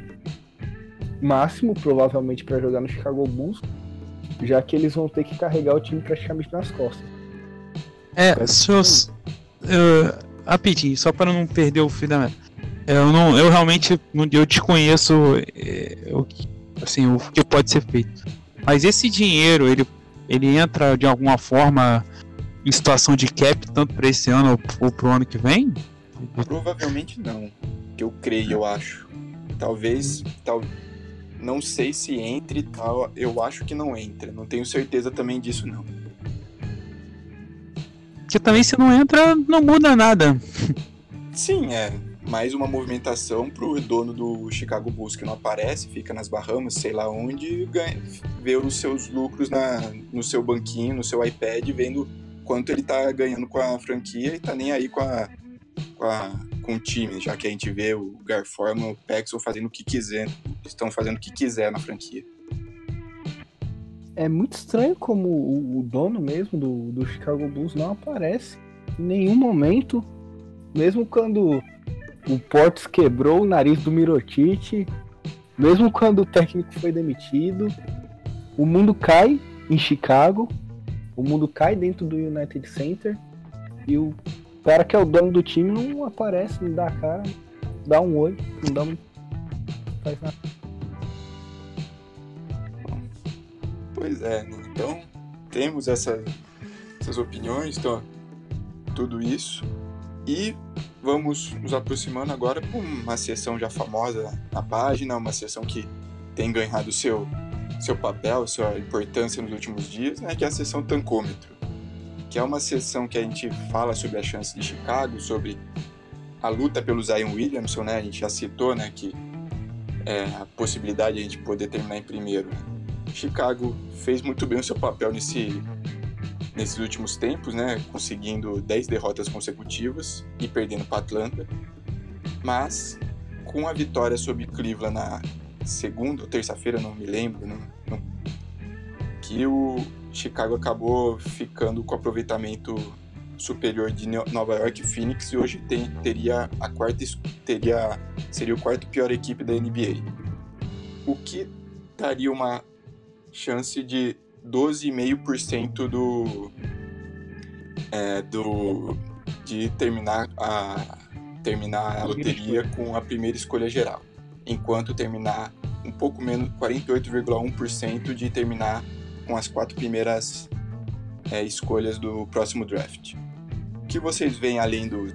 máximo, provavelmente, para jogar no Chicago Bulls, já que eles vão ter que carregar o time praticamente nas costas. É, seus. Uh, rapidinho, só para não perder o fio da eu não, eu realmente eu desconheço é, o que, assim, o que pode ser feito. Mas esse dinheiro, ele, ele entra de alguma forma em situação de cap tanto para esse ano ou para o ano que vem? Provavelmente não que eu creio, eu acho. Talvez, tal, não sei se entre e tal. Eu acho que não entra. Não tenho certeza também disso, não. Que também se não entra, não muda nada. Sim, é. Mais uma movimentação pro dono do Chicago Bulls que não aparece, fica nas Bahamas, sei lá onde, ganha, vê os seus lucros na, no seu banquinho, no seu iPad, vendo quanto ele tá ganhando com a franquia e tá nem aí com a, com, a, com o time, já que a gente vê o Garforma, o Paxson fazendo o que quiser, estão fazendo o que quiser na franquia. É muito estranho como o, o dono mesmo do, do Chicago Bulls não aparece em nenhum momento, mesmo quando o Portes quebrou o nariz do Mirotic, mesmo quando o técnico foi demitido, o mundo cai em Chicago, o mundo cai dentro do United Center e o cara que é o dono do time não aparece, não dá a cara, dá um oi, não dá um... faz nada. Pois é, né? então temos essa, essas opiniões, então, tudo isso. E vamos nos aproximando agora para uma sessão já famosa na página, uma sessão que tem ganhado seu seu papel, sua importância nos últimos dias, né, que é a sessão tancômetro que é uma sessão que a gente fala sobre a chance de Chicago, sobre a luta pelo Zion Williamson, né? A gente já citou, né, que é, a possibilidade de a gente poder terminar em primeiro. Chicago fez muito bem o seu papel nesse, nesses últimos tempos, né? Conseguindo 10 derrotas consecutivas e perdendo para Atlanta. Mas com a vitória sobre Cleveland na segunda ou terça-feira, não me lembro, não, que o, Chicago acabou ficando com aproveitamento superior de Nova York e Phoenix e hoje tem, teria a quarta teria seria o quarto pior equipe da NBA. O que daria uma chance de 12,5% do é, do de terminar a terminar a loteria com a primeira escolha geral, enquanto terminar um pouco menos 48,1% de terminar com as quatro primeiras é, escolhas do próximo draft. O que vocês veem além do.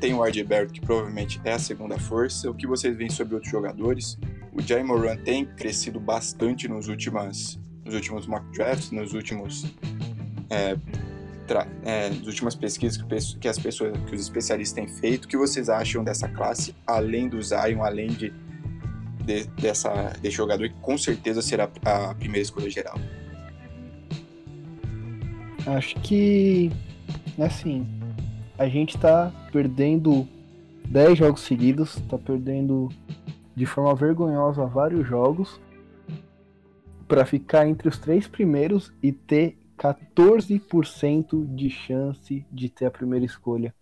Tem o RJ Barrett, que provavelmente é a segunda força. O que vocês veem sobre outros jogadores? O Jay Moran tem crescido bastante nos, últimas, nos últimos mock drafts, nos últimos. É, é, nas últimas pesquisas que, que, as pessoas, que os especialistas têm feito, o que vocês acham dessa classe, além do Zion, além de, de dessa, desse jogador que com certeza será a primeira escolha geral? Acho que, assim, a gente tá perdendo 10 jogos seguidos, tá perdendo de forma vergonhosa vários jogos para ficar entre os três primeiros e ter 14% de chance de ter a primeira escolha.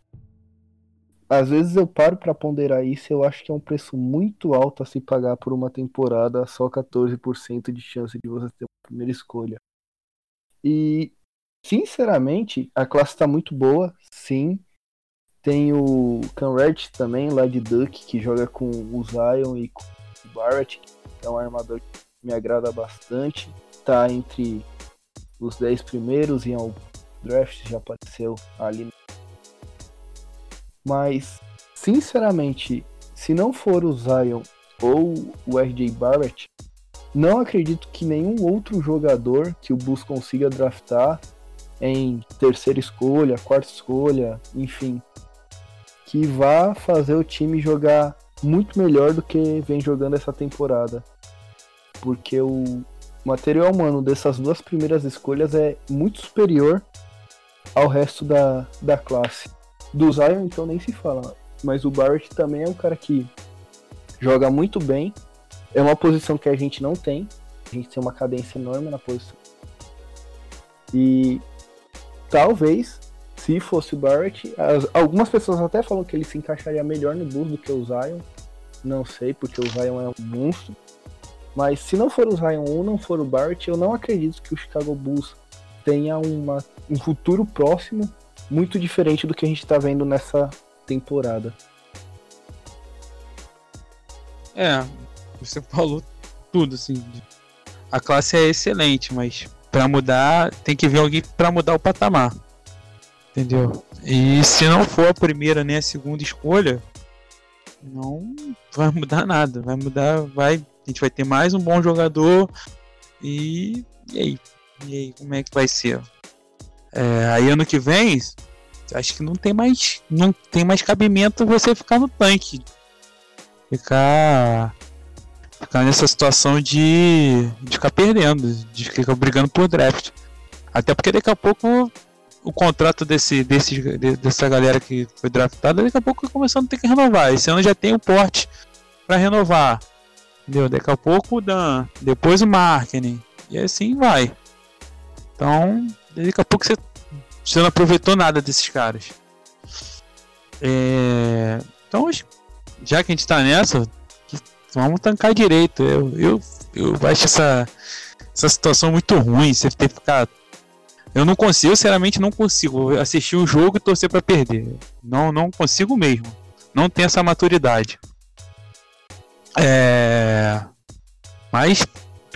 Às vezes eu paro para ponderar isso, eu acho que é um preço muito alto a se pagar por uma temporada só 14% de chance de você ter a primeira escolha. E Sinceramente, a classe tá muito boa, sim. Tem o Conrad também, lá de Duck, que joga com o Zion e com o Barrett, que é um armador que me agrada bastante. Tá entre os 10 primeiros e ao draft já apareceu ali. Mas, sinceramente, se não for o Zion ou o RJ Barrett, não acredito que nenhum outro jogador que o Bulls consiga draftar em terceira escolha, quarta escolha, enfim, que vá fazer o time jogar muito melhor do que vem jogando essa temporada. Porque o material humano dessas duas primeiras escolhas é muito superior ao resto da, da classe. Do Zion, então, nem se fala. Mas o Barrett também é um cara que joga muito bem. É uma posição que a gente não tem. A gente tem uma cadência enorme na posição. E talvez, se fosse o Barrett, as, algumas pessoas até falam que ele se encaixaria melhor no Bulls do que o Zion. Não sei, porque o Zion é um monstro. Mas se não for o Zion ou não for o Barrett, eu não acredito que o Chicago Bulls tenha uma, um futuro próximo muito diferente do que a gente está vendo nessa temporada. É, você falou tudo, assim. A classe é excelente, mas para mudar, tem que ver alguém para mudar o patamar. Entendeu? E se não for a primeira nem a segunda escolha, não vai mudar nada. Vai mudar, vai A gente vai ter mais um bom jogador. E, e aí? E aí, como é que vai ser? É, aí ano que vem, acho que não tem mais. Não tem mais cabimento você ficar no tanque. Ficar. Ficar nessa situação de, de ficar perdendo, de ficar brigando por draft. Até porque daqui a pouco o contrato desse, desse, dessa galera que foi draftada, daqui a pouco começando a ter que renovar. Esse ano já tem o porte para renovar. Entendeu? Daqui a pouco o Dan, depois o marketing. E assim vai. Então, daqui a pouco você, você não aproveitou nada desses caras. É, então, já que a gente tá nessa, vamos tancar direito. Eu, eu, eu acho essa, essa situação muito ruim. Você ter ficar eu não consigo, sinceramente, não consigo assistir um jogo e torcer para perder. Não, não consigo mesmo. Não tenho essa maturidade. É... Mas,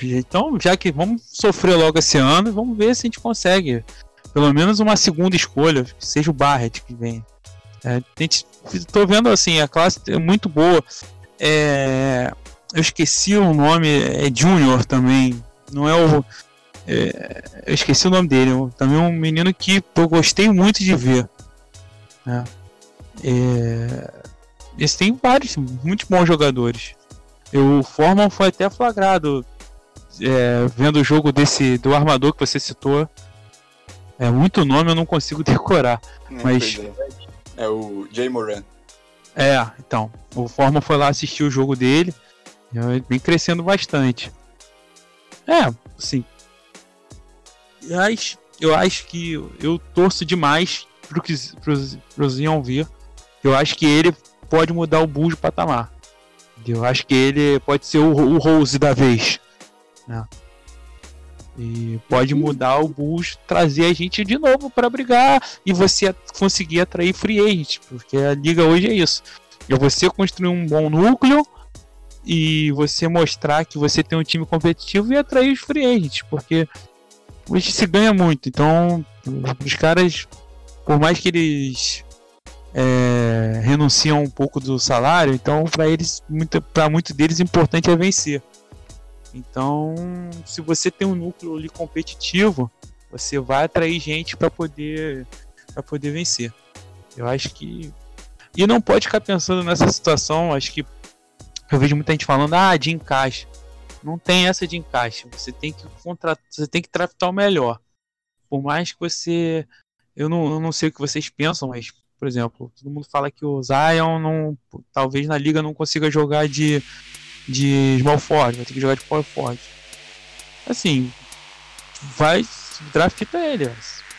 então, já que vamos sofrer logo esse ano, vamos ver se a gente consegue pelo menos uma segunda escolha, seja o Barrett que vem. É, gente, tô vendo assim, a classe é muito boa. É, eu esqueci o nome, é Junior também. Não é o é, eu esqueci o nome dele. Também um menino que eu gostei muito de ver. Né? É, eles têm vários, muito bons jogadores. O Forman foi até flagrado é, vendo o jogo desse do armador que você citou. É muito nome, eu não consigo decorar. É, mas é. é. o Jay Moran. É, então. O Forman foi lá assistir o jogo dele. Vem crescendo bastante. É, assim, mas eu acho que eu torço demais pro, que, pro, pro Zion vir. Eu acho que ele pode mudar o Bulls de patamar. Eu acho que ele pode ser o, o Rose da vez. Né? E pode mudar o Bulls, trazer a gente de novo para brigar e você conseguir atrair free agent, porque a liga hoje é isso. É você construir um bom núcleo e você mostrar que você tem um time competitivo e atrair os free agents, porque hoje se ganha muito. Então, os caras, por mais que eles é, renunciam um pouco do salário, então para eles, para muitos deles, importante é vencer. Então, se você tem um núcleo ali competitivo, você vai atrair gente para poder para poder vencer. Eu acho que e não pode ficar pensando nessa situação. Acho que eu vejo muita gente falando ah de encaixe. Não tem essa de encaixe. Você tem que contratar, você tem que draftar o melhor. Por mais que você. Eu não, eu não sei o que vocês pensam, mas, por exemplo, todo mundo fala que o Zion não, talvez na liga não consiga jogar de, de small forward, vai ter que jogar de power forward. Assim, vai drafta ele.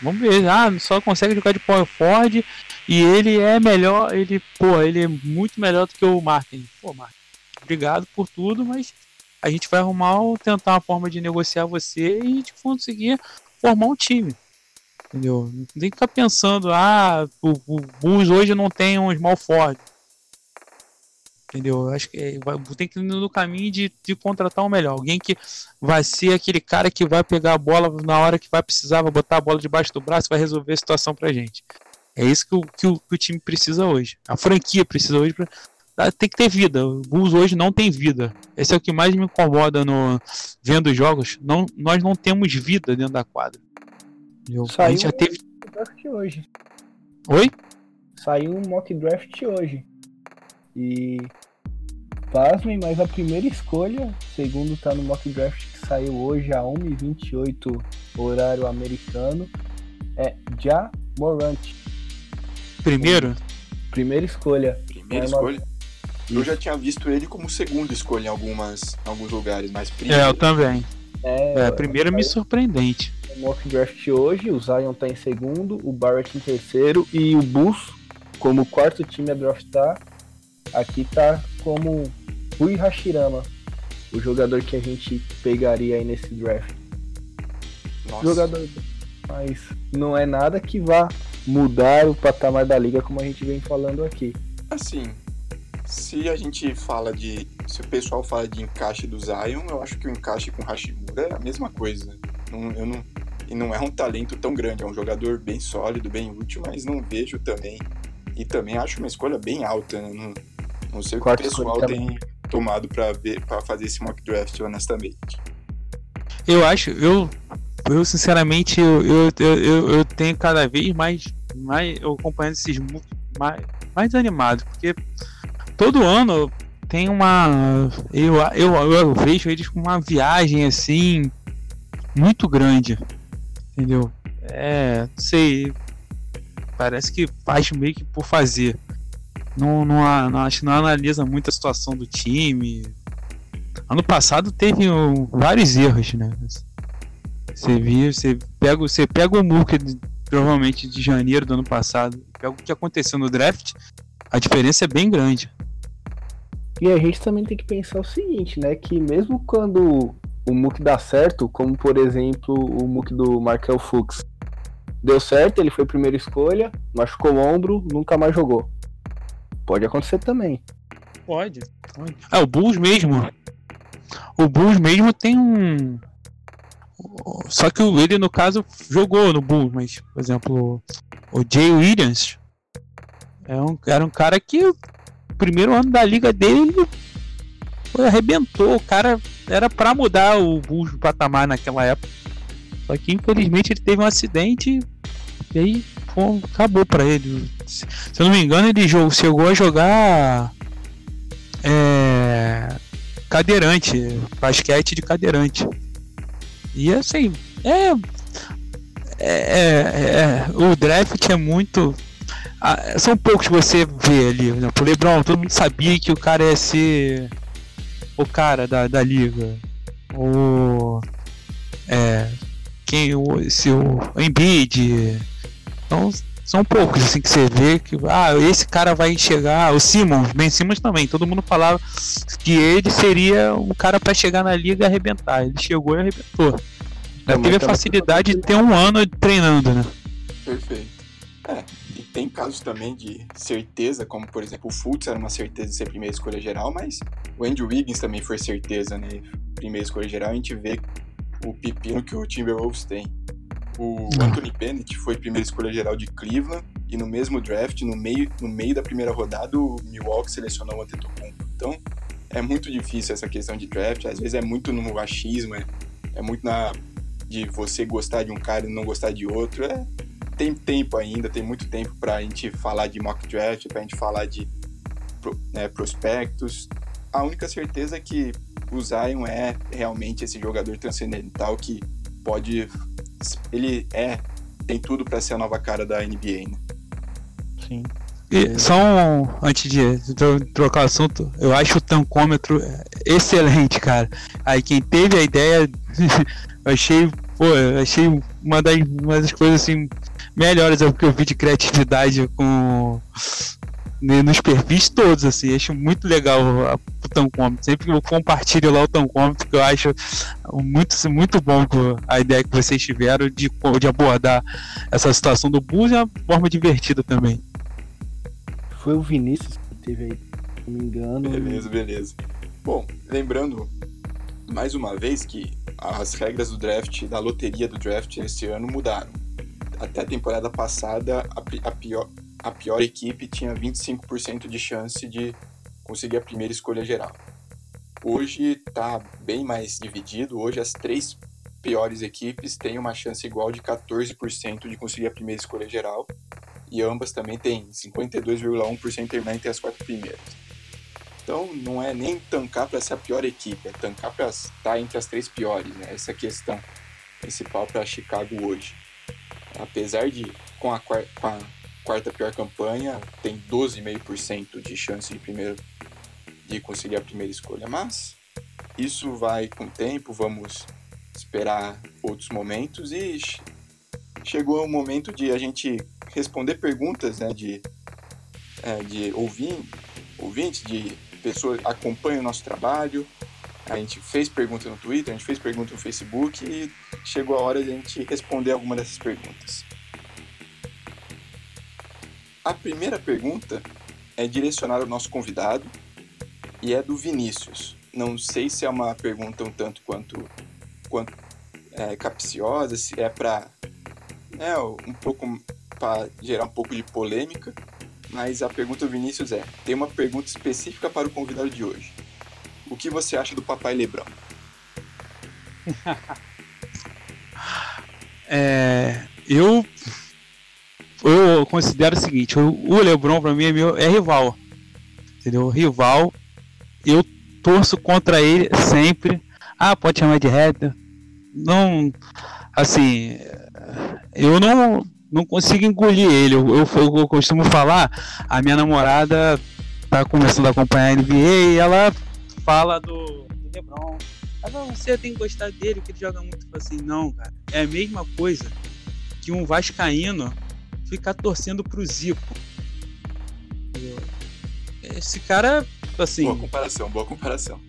Vamos ver. Ah, só consegue jogar de power forward e ele é melhor, ele, pô, ele é muito melhor do que o Martin. Pô, Martin, obrigado por tudo, mas a gente vai arrumar, tentar uma forma de negociar você e de conseguir formar um time. Entendeu? Não tem que ficar pensando, ah, o, o Bulls hoje não tem um small Ford. Entendeu? Acho que é, vai, tem que ir no caminho de, de contratar um melhor. Alguém que vai ser aquele cara que vai pegar a bola na hora que vai precisar, vai botar a bola debaixo do braço vai resolver a situação pra gente. É isso que o, que o, que o time precisa hoje. A franquia precisa hoje pra, tem que ter vida. O Bulls hoje não tem vida. Esse é o que mais me incomoda no vendo os jogos. Não, nós não temos vida dentro da quadra. Eu, Saiu a gente já teve hoje. Oi? Saiu um mock draft hoje. E pasmem, mas a primeira escolha, segundo tá no mock draft que saiu hoje a 1h28 horário americano, é Ja Morant. Primeiro? Primeira escolha. Primeira é escolha? Eu já tinha visto ele como segunda escolha em algumas, alguns lugares, mas primeiro... É, eu também. É, é primeiro me surpreendente. O mock draft hoje, o Zion tá em segundo, o Barrett em terceiro e o Bulls, como quarto time a draftar, aqui tá como Rui Hashirama, o jogador que a gente pegaria aí nesse draft. Nossa. Jogador, mas não é nada que vá mudar o patamar da liga como a gente vem falando aqui. Assim, se a gente fala de. Se o pessoal fala de encaixe do Zion, eu acho que o encaixe com Hashimura é a mesma coisa. Não, eu não, e não é um talento tão grande, é um jogador bem sólido, bem útil, mas não vejo também. E também acho uma escolha bem alta, né? Não, não sei o que o pessoal tem, tomado para ver para fazer esse mock draft, honestamente. Eu acho, eu, eu sinceramente, eu, eu, eu, eu tenho cada vez mais, mais eu acompanhando esses mais, mais animado, porque todo ano tem uma. Eu, eu, eu vejo eles com uma viagem assim muito grande. Entendeu? É, não sei. Parece que faz meio que por fazer. Não, não, não, acho que não analisa muito a situação do time. Ano passado teve um, vários erros, né? Você viu, você pega, você pega o Murk provavelmente de janeiro do ano passado, pega o que aconteceu no draft, a diferença é bem grande. E a gente também tem que pensar o seguinte, né? Que mesmo quando o Mook dá certo, como por exemplo o Mook do Markel Fuchs, deu certo, ele foi primeira escolha, machucou o ombro, nunca mais jogou. Pode acontecer também. Pode, pode. Ah, o Bulls mesmo. O Bulls mesmo tem um. Só que ele, no caso, jogou no Bulls, mas, por exemplo, o Jay Williams é um, era um cara que o primeiro ano da liga dele foi, arrebentou. O cara era para mudar o Bulls do patamar naquela época. Só que infelizmente ele teve um acidente e aí acabou para ele. Se, se eu não me engano, ele jogou, chegou a jogar é, cadeirante, basquete de cadeirante. E assim, é, é, é, é o draft é muito. são poucos que você vê ali. Exemplo, o Lebron, todo mundo sabia que o cara ia ser o cara da, da liga. O. É. Quem. O, se o Embiid. Então, são poucos assim que você vê que ah, esse cara vai chegar, o Simmons, Ben Simmons também, todo mundo falava que ele seria o cara para chegar na liga e arrebentar. Ele chegou e arrebentou. Já teve a facilidade de ter um ano treinando, né? Perfeito. É, e tem casos também de certeza, como por exemplo o Fultz era uma certeza de ser primeira escolha geral, mas o Andrew Wiggins também foi certeza, né? Primeira escolha geral, a gente vê o pepino que o Timberwolves tem. O Anthony Bennett foi primeira escolha geral de Cleveland e no mesmo draft, no meio, no meio da primeira rodada, o Milwaukee selecionou o Antetokounmpo. Então, é muito difícil essa questão de draft. Às vezes é muito no achismo, é, é muito na de você gostar de um cara e não gostar de outro. É, tem tempo ainda, tem muito tempo para a gente falar de mock draft, para a gente falar de né, prospectos. A única certeza é que o Zion é realmente esse jogador transcendental que pode ele é tem tudo para ser a nova cara da NBA, né? Sim. E só um, antes de trocar o assunto, eu acho o tancômetro excelente, cara. Aí quem teve a ideia, eu achei, pô, eu achei uma das, uma das coisas assim melhores que eu vi de criatividade com nos perfis todos, assim, acho muito legal o Tancômetro. Sempre que eu compartilho lá o Tancômetro, que eu acho muito, muito bom a ideia que vocês tiveram de, de abordar essa situação do Bulls de uma forma divertida também. Foi o Vinícius que teve aí, se não me engano. Beleza, beleza. Bom, lembrando mais uma vez que as regras do draft, da loteria do draft esse ano mudaram. Até a temporada passada, a, a pior, a pior equipe tinha 25% de chance de conseguir a primeira escolha geral. Hoje está bem mais dividido. Hoje as três piores equipes têm uma chance igual de 14% de conseguir a primeira escolha geral e ambas também têm 52,1% terminar entre as quatro primeiras. Então não é nem tancar para ser a pior equipe, é tancar para estar entre as três piores, né? Essa é a questão principal para Chicago hoje. Apesar de com a, com a quarta pior campanha, tem 12,5% de chance de primeiro de conseguir a primeira escolha, mas isso vai com o tempo, vamos esperar outros momentos e chegou o momento de a gente responder perguntas né, de, é, de ouvir, ouvintes, de pessoas que acompanham o nosso trabalho. A gente fez pergunta no Twitter, a gente fez pergunta no Facebook e chegou a hora de a gente responder alguma dessas perguntas. A primeira pergunta é direcionada ao nosso convidado e é do Vinícius. Não sei se é uma pergunta um tanto quanto, quanto é, capciosa, se é para é, um pouco para gerar um pouco de polêmica, mas a pergunta do Vinícius é: tem uma pergunta específica para o convidado de hoje. o que você acha do papai Lebrão? é, eu eu considero o seguinte, o, LeBron para mim é, meu, é rival. Entendeu? Rival. Eu torço contra ele sempre. Ah, pode chamar de hater. Não, assim, eu não não consigo engolir ele. Eu, eu, eu, costumo falar, a minha namorada tá começando a acompanhar a NBA e ela fala do, do LeBron. Ela, você tem que gostar dele, que ele joga muito. assim, não, cara. É a mesma coisa que um vascaíno ficar torcendo pro Zico. Esse cara, assim. Boa comparação, boa comparação.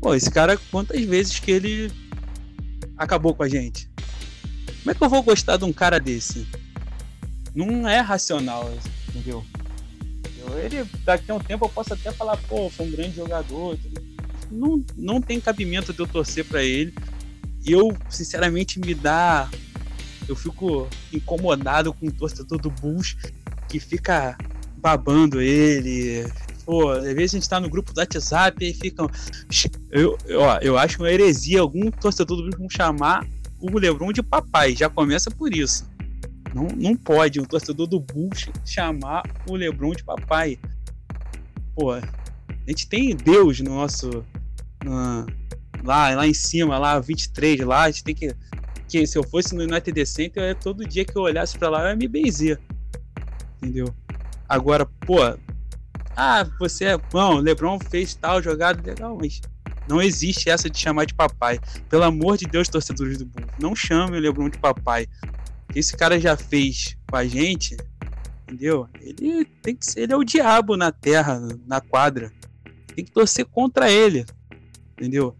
Pô, esse cara, quantas vezes que ele acabou com a gente? Como é que eu vou gostar de um cara desse? Não é racional, entendeu? Ele, daqui a um tempo eu posso até falar, pô, foi um grande jogador. Não, não tem cabimento de eu torcer para ele. Eu, sinceramente, me dá eu fico incomodado com o torcedor do Bulls que fica babando ele. Pô, às vezes a gente tá no grupo do WhatsApp e ficam. Eu, ó, eu acho uma heresia algum torcedor do Bulls chamar o Lebron de papai. Já começa por isso. Não, não pode um torcedor do Bulls chamar o Lebron de papai. Pô, a gente tem Deus no nosso. Na, lá, lá em cima, lá 23, lá, a gente tem que que se eu fosse no United Center, eu, todo dia que eu olhasse para lá, eu me benzer. Entendeu? Agora, pô, ah, você é bom, LeBron fez tal jogada legal, mas não existe essa de chamar de papai. Pelo amor de Deus, torcedores do Bulls, não chame o LeBron de papai. Esse cara já fez com a gente, entendeu? Ele tem que ser, ele é o diabo na terra, na quadra. Tem que torcer contra ele, entendeu?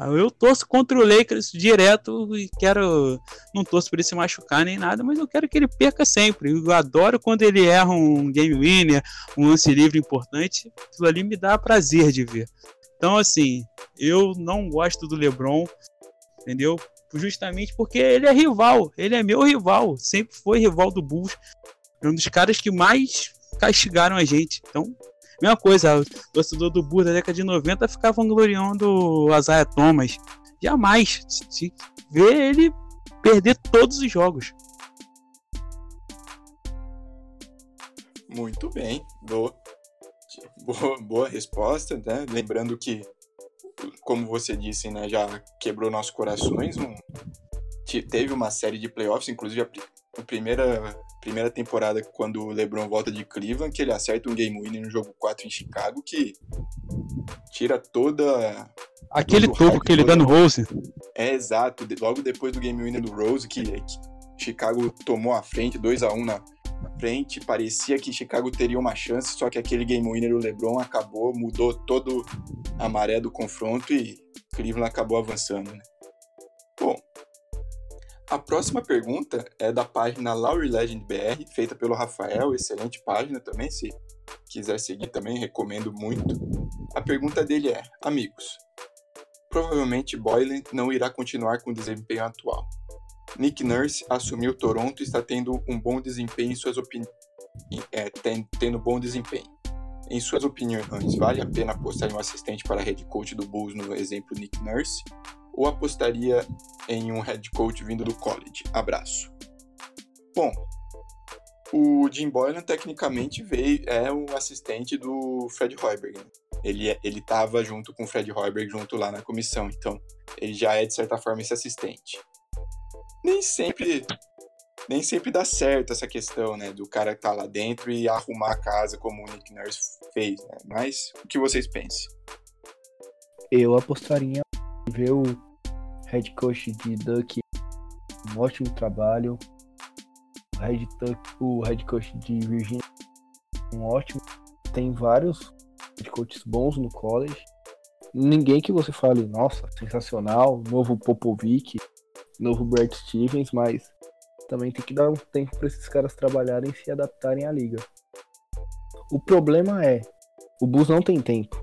Eu torço contra o Lakers direto e quero. Não torço para ele se machucar nem nada, mas eu quero que ele perca sempre. Eu adoro quando ele erra um game winner, um lance livre importante. Aquilo ali me dá prazer de ver. Então, assim, eu não gosto do LeBron, entendeu? Justamente porque ele é rival, ele é meu rival, sempre foi rival do Bulls. É um dos caras que mais castigaram a gente. Então, Mesma coisa, o torcedor do Burro da década de 90 ficava vangloriando o Azaia Thomas. Jamais se vê ele perder todos os jogos. Muito bem, boa. Boa, boa resposta, né? Lembrando que, como você disse, né, já quebrou nossos corações. Um, teve uma série de playoffs, inclusive a, a primeira primeira temporada, quando o LeBron volta de Cleveland, que ele acerta um game winner no jogo 4 em Chicago, que tira toda. Aquele topo que ele dá no Rose. É, exato. Logo depois do game winner do Rose, que, que Chicago tomou a frente, 2 a 1 na frente, parecia que Chicago teria uma chance, só que aquele game winner do LeBron acabou, mudou todo a maré do confronto e Cleveland acabou avançando, né? Bom, a próxima pergunta é da página Laurie Legend BR, feita pelo Rafael, excelente página também, se quiser seguir também, recomendo muito. A pergunta dele é: Amigos, provavelmente Boylan não irá continuar com o desempenho atual. Nick Nurse assumiu Toronto e está tendo um bom desempenho em suas opiniões. É, tendo bom desempenho. Em suas opiniões, vale a pena apostar em um assistente para head coach do Bulls no exemplo Nick Nurse? Ou apostaria em um head coach vindo do college? Abraço. Bom, o Jim Boylan tecnicamente veio é o assistente do Fred Hoiberg. Né? Ele é, ele estava junto com o Fred Hoiberg junto lá na comissão, então ele já é de certa forma esse assistente. Nem sempre nem sempre dá certo essa questão, né, do cara estar tá lá dentro e arrumar a casa como o Nick Nurse fez, né? Mas o que vocês pensam? Eu apostaria ver o head coach de Duck, um ótimo trabalho. O head, o head coach de Virginia, um ótimo. Tem vários head coaches bons no college. Ninguém que você fale, nossa, sensacional, novo Popovic, novo Brad Stevens, mas também tem que dar um tempo para esses caras trabalharem e se adaptarem à liga. O problema é, o Bulls não tem tempo.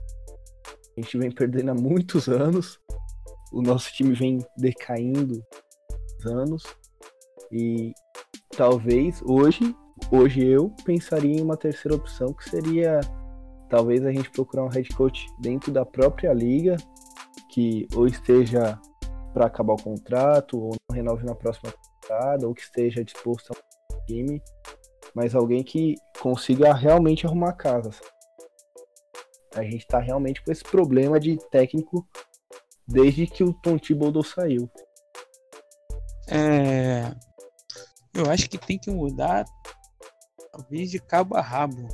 A gente vem perdendo há muitos anos o nosso time vem decaindo anos e talvez hoje, hoje eu pensaria em uma terceira opção que seria talvez a gente procurar um head coach dentro da própria liga, que ou esteja para acabar o contrato, ou não renove na próxima temporada, ou que esteja disposto ao time, mas alguém que consiga realmente arrumar a casa. A gente está realmente com esse problema de técnico desde que o Tom Thibodeau saiu. É, eu acho que tem que mudar, talvez de cabo a rabo.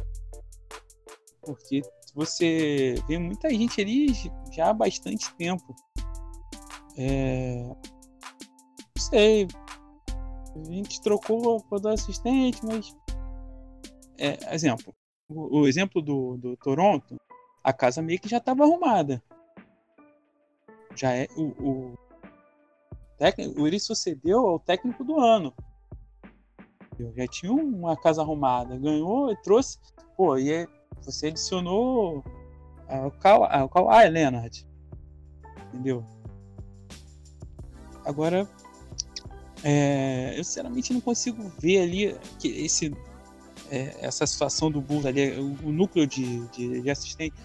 Porque você vê muita gente ali já há bastante tempo. É, não sei. A gente trocou o assistente, mas. É, exemplo. O, o exemplo do, do Toronto, a casa meio que já estava arrumada. Já é o, o técnico, ele sucedeu ao técnico do ano. Já tinha uma casa arrumada, ganhou e trouxe. Pô, e é, você adicionou o Kawhi, o Kawhi Leonard. Entendeu? Agora, é, eu sinceramente não consigo ver ali que esse, é, essa situação do Bulls ali, o, o núcleo de, de, de assistente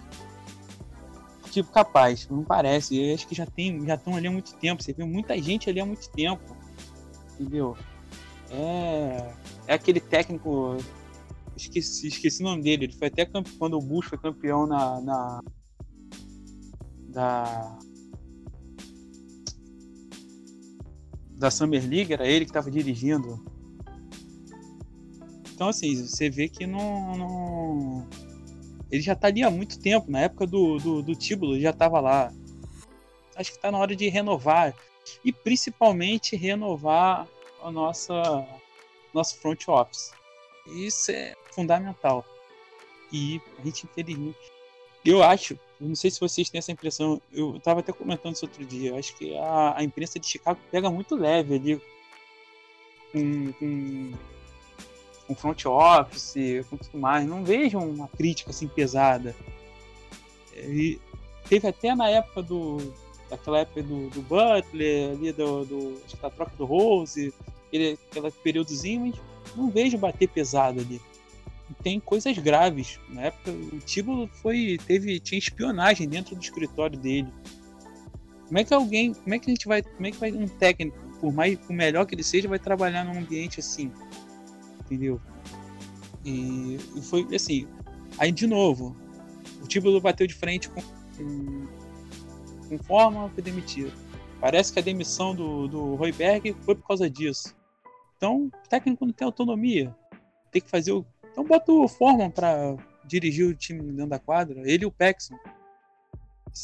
tipo capaz, não parece. Eu acho que já tem, já estão ali há muito tempo. Você vê muita gente ali há muito tempo, entendeu? É, é aquele técnico, esqueci, esqueci o nome dele. Ele foi até campeão, quando o Bush foi campeão na, na da da Summer League, era ele que estava dirigindo. Então assim, você vê que não, não ele já tá ali há muito tempo, na época do, do, do Tíbulo já estava lá. Acho que está na hora de renovar. E principalmente renovar a nossa nosso front office. Isso é fundamental. E a gente, infelizmente, eu acho, não sei se vocês têm essa impressão, eu estava até comentando isso outro dia, eu acho que a, a imprensa de Chicago pega muito leve ali com, com com front office, com tudo mais. Não vejam uma crítica assim pesada. E teve até na época do. daquela época do, do Butler, ali do, do. acho que da troca do Rose, aquele, aquele períodozinho, mas não vejo bater pesado ali. tem coisas graves. Na época o Tibo foi. teve. tinha espionagem dentro do escritório dele. Como é que alguém. Como é que a gente vai. Como é que vai um técnico, por mais por melhor que ele seja, vai trabalhar num ambiente assim? Entendeu? E, e foi assim. Aí de novo, o Tíbulo bateu de frente com, com, com forma, foi demitido. Parece que a demissão do, do Royberg foi por causa disso. Então, o técnico não tem autonomia. Tem que fazer o. Então, bota o Forman para dirigir o time dentro da quadra. Ele e o Paxson.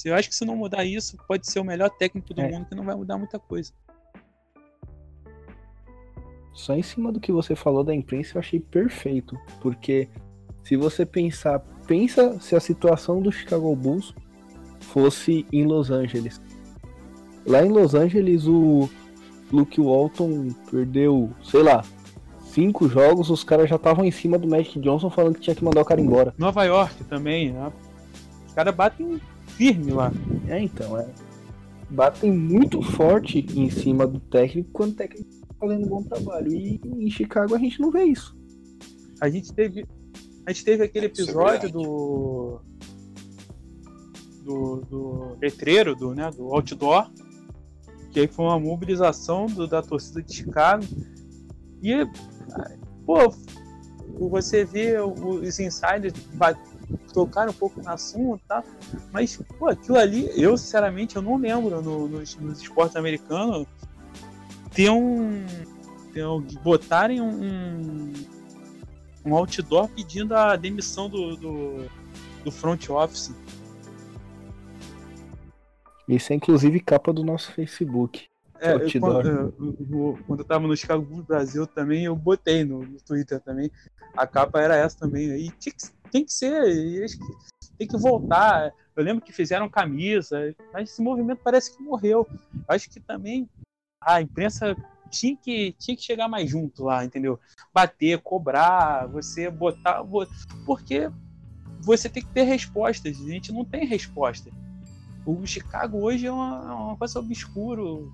Eu acho que se não mudar isso, pode ser o melhor técnico do é. mundo, que não vai mudar muita coisa. Só em cima do que você falou da imprensa, eu achei perfeito. Porque se você pensar, pensa se a situação do Chicago Bulls fosse em Los Angeles. Lá em Los Angeles, o Luke Walton perdeu, sei lá, cinco jogos, os caras já estavam em cima do Magic Johnson falando que tinha que mandar o cara embora. Nova York também, né? Os caras batem firme lá. É, então, é. Batem muito forte em cima do técnico quando o técnico fazendo um bom trabalho. E em Chicago a gente não vê isso. A gente teve. A gente teve aquele é episódio do. Do, do letreiro, do, né, do outdoor, que aí foi uma mobilização do, da torcida de Chicago. E, pô, você vê os insiders tocar um pouco no assunto, tá? Mas, pô, aquilo ali, eu sinceramente eu não lembro no, nos, nos esportes americanos ter um. Ter um botarem um, um outdoor pedindo a demissão do, do, do front office. Isso é inclusive capa do nosso Facebook. É, eu, quando, eu, quando, eu tava no Chicago Bulls Brasil também, eu botei no, no, Twitter também. A capa era essa também. E tinha que, tem que ser, tem que voltar. Eu lembro que fizeram camisa, mas esse movimento parece que morreu. Acho que também a imprensa tinha que, tinha que chegar mais junto lá, entendeu? Bater, cobrar, você botar. Porque você tem que ter respostas. A gente não tem resposta. O Chicago hoje é uma, é uma coisa obscuro,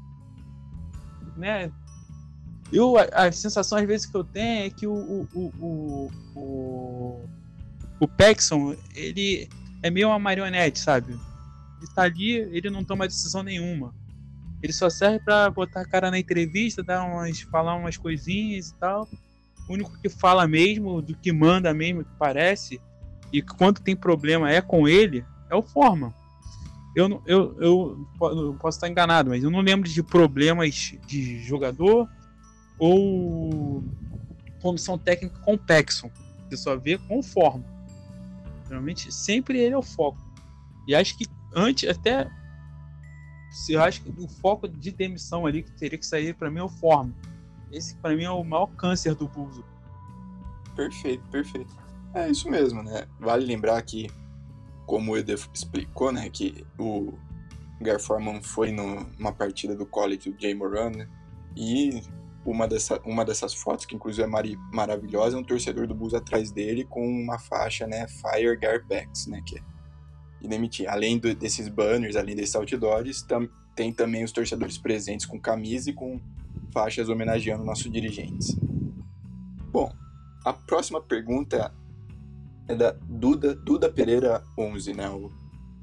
né? Eu, a, a, sensação às vezes que eu tenho é que o, o, o, o, O Paxson, ele é meio uma marionete, sabe? Ele tá ali, ele não toma decisão nenhuma. Ele só serve para botar a cara na entrevista, dar umas, falar umas coisinhas e tal. O único que fala mesmo, do que manda mesmo, que parece, e quando tem problema é com ele, é o Forman. Eu, eu, eu, eu posso estar enganado, mas eu não lembro de problemas de jogador ou comissão técnica com o Paxson. Você só vê com forma. Geralmente, sempre ele é o foco. E acho que antes, até. Se eu acho que o foco de demissão ali que teria que sair para mim é o forma. Esse para mim é o maior câncer do Buzo. Perfeito, perfeito. É isso mesmo, né? Vale lembrar que, como o Edef explicou, né, que o Gar Forman foi numa partida do college do Jay Moran, né, e uma, dessa, uma dessas fotos, que inclusive é mari, maravilhosa, é um torcedor do Bulls atrás dele com uma faixa, né, Fire Garbex, né, que é demitir. Além do, desses banners, além desses outdoors, tam, tem também os torcedores presentes com camisa e com faixas homenageando nossos dirigentes. Bom, a próxima pergunta é da Duda, Duda Pereira 11, né, o,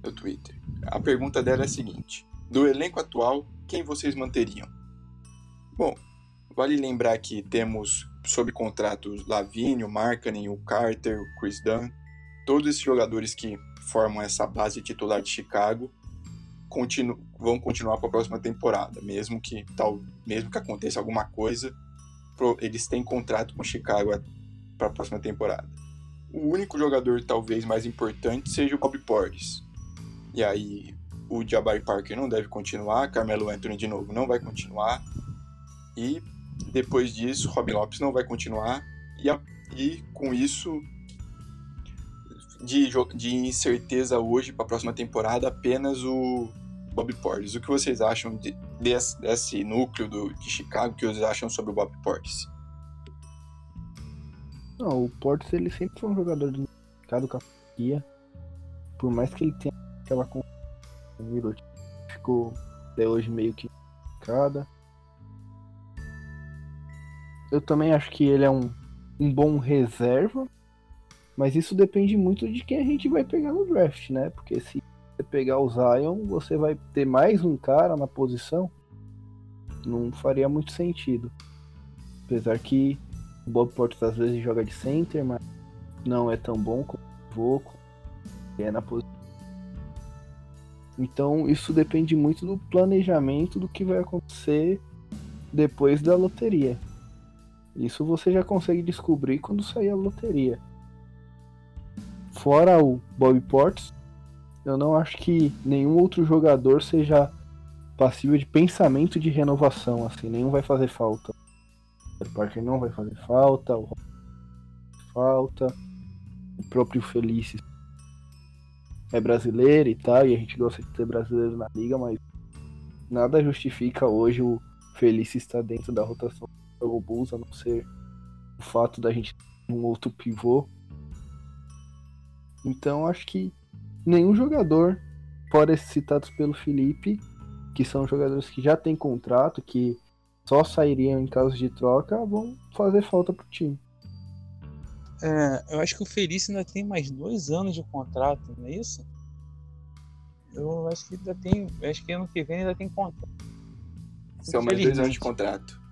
o Twitter. A pergunta dela é a seguinte: Do elenco atual, quem vocês manteriam? Bom, Vale lembrar que temos sob contrato o Lavinho, o Markkanen, o Carter, o Chris Dunn, todos esses jogadores que formam essa base titular de Chicago continu vão continuar para a próxima temporada, mesmo que tal, mesmo que aconteça alguma coisa, pro, eles têm contrato com Chicago para a próxima temporada. O único jogador talvez mais importante seja o Bob Portis. E aí o Jabari Parker não deve continuar, Carmelo Anthony de novo não vai continuar. E depois disso, Robin Lopes não vai continuar. E, a, e com isso, de, de incerteza hoje para a próxima temporada, apenas o Bob Portis. O que vocês acham de, desse, desse núcleo do, de Chicago? O que vocês acham sobre o Bob Portis? Não, o Portis ele sempre foi um jogador de mercado com a franquia. Por mais que ele tenha aquela virou ficou até hoje meio que cada eu também acho que ele é um, um bom reserva, mas isso depende muito de quem a gente vai pegar no draft, né? Porque se você pegar o Zion, você vai ter mais um cara na posição, não faria muito sentido. Apesar que o Bob Portis às vezes joga de center, mas não é tão bom como o Voco, é na posição. Então isso depende muito do planejamento do que vai acontecer depois da loteria. Isso você já consegue descobrir quando sair a loteria. Fora o Bobby Ports, eu não acho que nenhum outro jogador seja passível de pensamento de renovação, assim, nenhum vai fazer falta. O Parker não vai fazer falta, o falta, o próprio Felices é brasileiro e tal, e a gente gosta de ter brasileiros na liga, mas nada justifica hoje o Felices estar dentro da rotação pelo Bulls, a não ser o fato da gente ter um outro pivô. Então acho que nenhum jogador, fora esses citados pelo Felipe, que são jogadores que já têm contrato, que só sairiam em caso de troca, vão fazer falta pro time. É, eu acho que o Felício ainda tem mais dois anos de contrato, não é isso? Eu acho que ainda tem. Acho que ano que vem ainda tem contrato. São mais dois anos de contrato.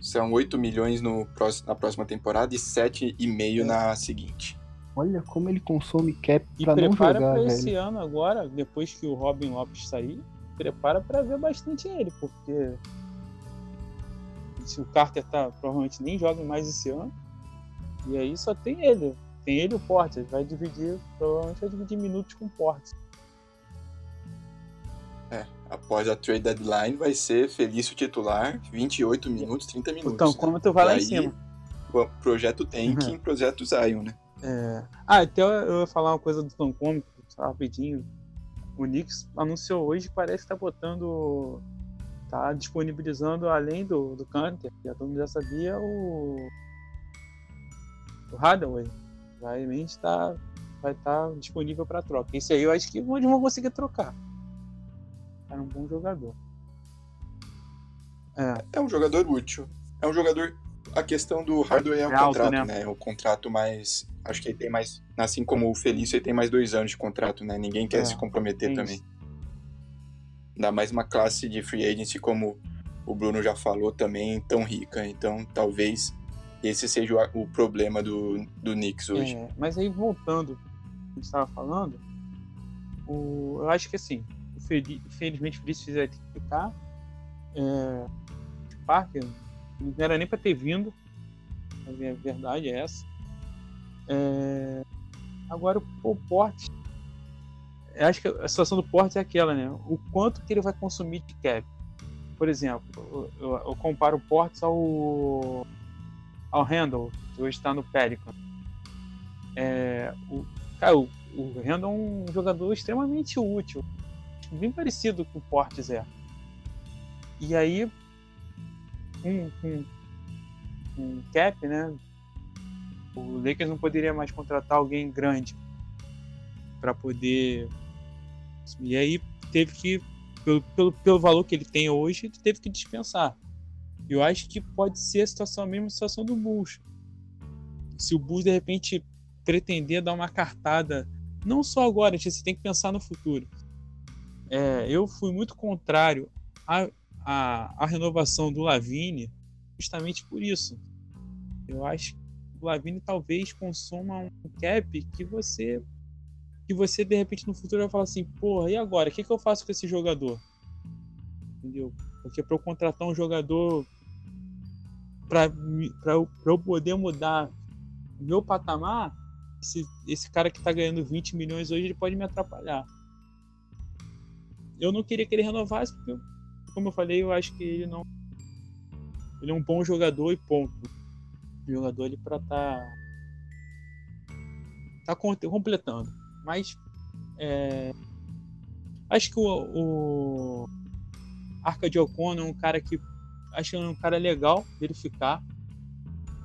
São 8 milhões no, na próxima temporada e 7,5 é. na seguinte. Olha como ele consome cap e pra não jogar, pra velho. esse ano agora, depois que o Robin Lopes sair, prepara para ver bastante ele, porque se o Carter tá, provavelmente nem joga mais esse ano. E aí só tem ele. Tem ele e o Porter. Vai dividir, provavelmente vai dividir minutos com o Porter. É, após a trade deadline vai ser Felício titular, 28 minutos, 30 minutos. Então, né? como tu vai lá em cima? Projeto Tanking, uhum. projeto Zion, né? É... Ah, até eu ia falar uma coisa do tão cômico, rapidinho. O Knicks anunciou hoje que parece que tá botando. tá disponibilizando, além do, do Canter, que todo mundo já sabia, o. O Hadaway. Realmente tá, vai estar tá disponível para troca. Esse aí eu acho que eles vão conseguir trocar era um bom jogador. É. é um jogador útil. É um jogador. a questão do Hardaway é o É alto, contrato, né? né? É o contrato mais. Acho que ele tem mais. Assim como o Felício, ele tem mais dois anos de contrato, né? Ninguém quer É, se comprometer tem também. Ainda mais uma classe de free agency, como o Bruno já falou também, tão rica. Então, talvez esse seja o, o problema do, do Knicks hoje. É, mas aí voltando ao que a gente estava falando, o, eu acho que assim, infelizmente o Felício vai ter que ficar. É, o Parker não era nem para ter vindo. Ver- a verdade é essa. É, agora o, Porte. Acho que a situação do Porte é aquela, né? O quanto que ele vai consumir de cap. Por exemplo, eu, eu- comparo o Portes ao ao Randall, que hoje está no Pelican. É, o, cara, o, o Randall é um jogador extremamente útil, bem parecido com o Portes é. E aí, com, com, com cap, né? O Lakers não poderia mais contratar alguém grande para poder. E aí teve que, pelo, pelo, pelo valor que ele tem hoje, teve que dispensar. Eu acho que pode ser a situação a mesma situação do Bulls. Se o Bulls de repente pretender dar uma cartada, não só agora, você tem que pensar no futuro. É, eu fui muito contrário à, à, à renovação do Lavine, justamente por isso. Eu acho o Lavine talvez consuma um cap que você que você de repente no futuro vai falar assim, porra, e agora? O que, que eu faço com esse jogador? Entendeu? Porque para eu contratar um jogador para eu, eu poder mudar meu patamar, esse, esse cara que tá ganhando 20 milhões hoje, ele pode me atrapalhar. Eu não queria que ele renovasse, porque, como eu falei, eu acho que ele não. Ele é um bom jogador e ponto. Jogador ali pra tá. tá completando. Mas. é, acho que o, o Arcade Ocon é um cara que acho que é um cara legal dele ficar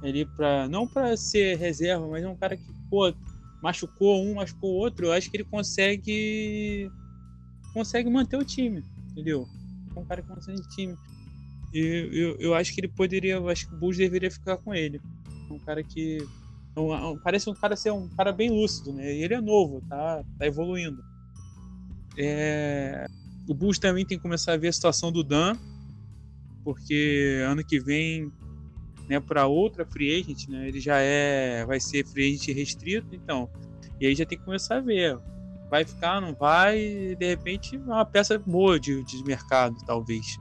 ele para não para ser reserva, mas é um cara que pô, machucou um, machucou o outro, eu acho que ele consegue consegue manter o time, entendeu? É um cara que consegue o time. E eu, eu acho que ele poderia, eu acho que o Bulls deveria ficar com ele. Um cara que um- um- parece um cara ser um cara bem lúcido, né? E ele é novo, tá, tá evoluindo. É, o Bulls também tem que começar a ver a situação do Dan, porque ano que vem, né, para outra free agent, né, ele já é, vai ser free agent restrito, então, e aí já tem que começar a ver, vai ficar, não vai, e de repente é uma peça boa de, de mercado, talvez.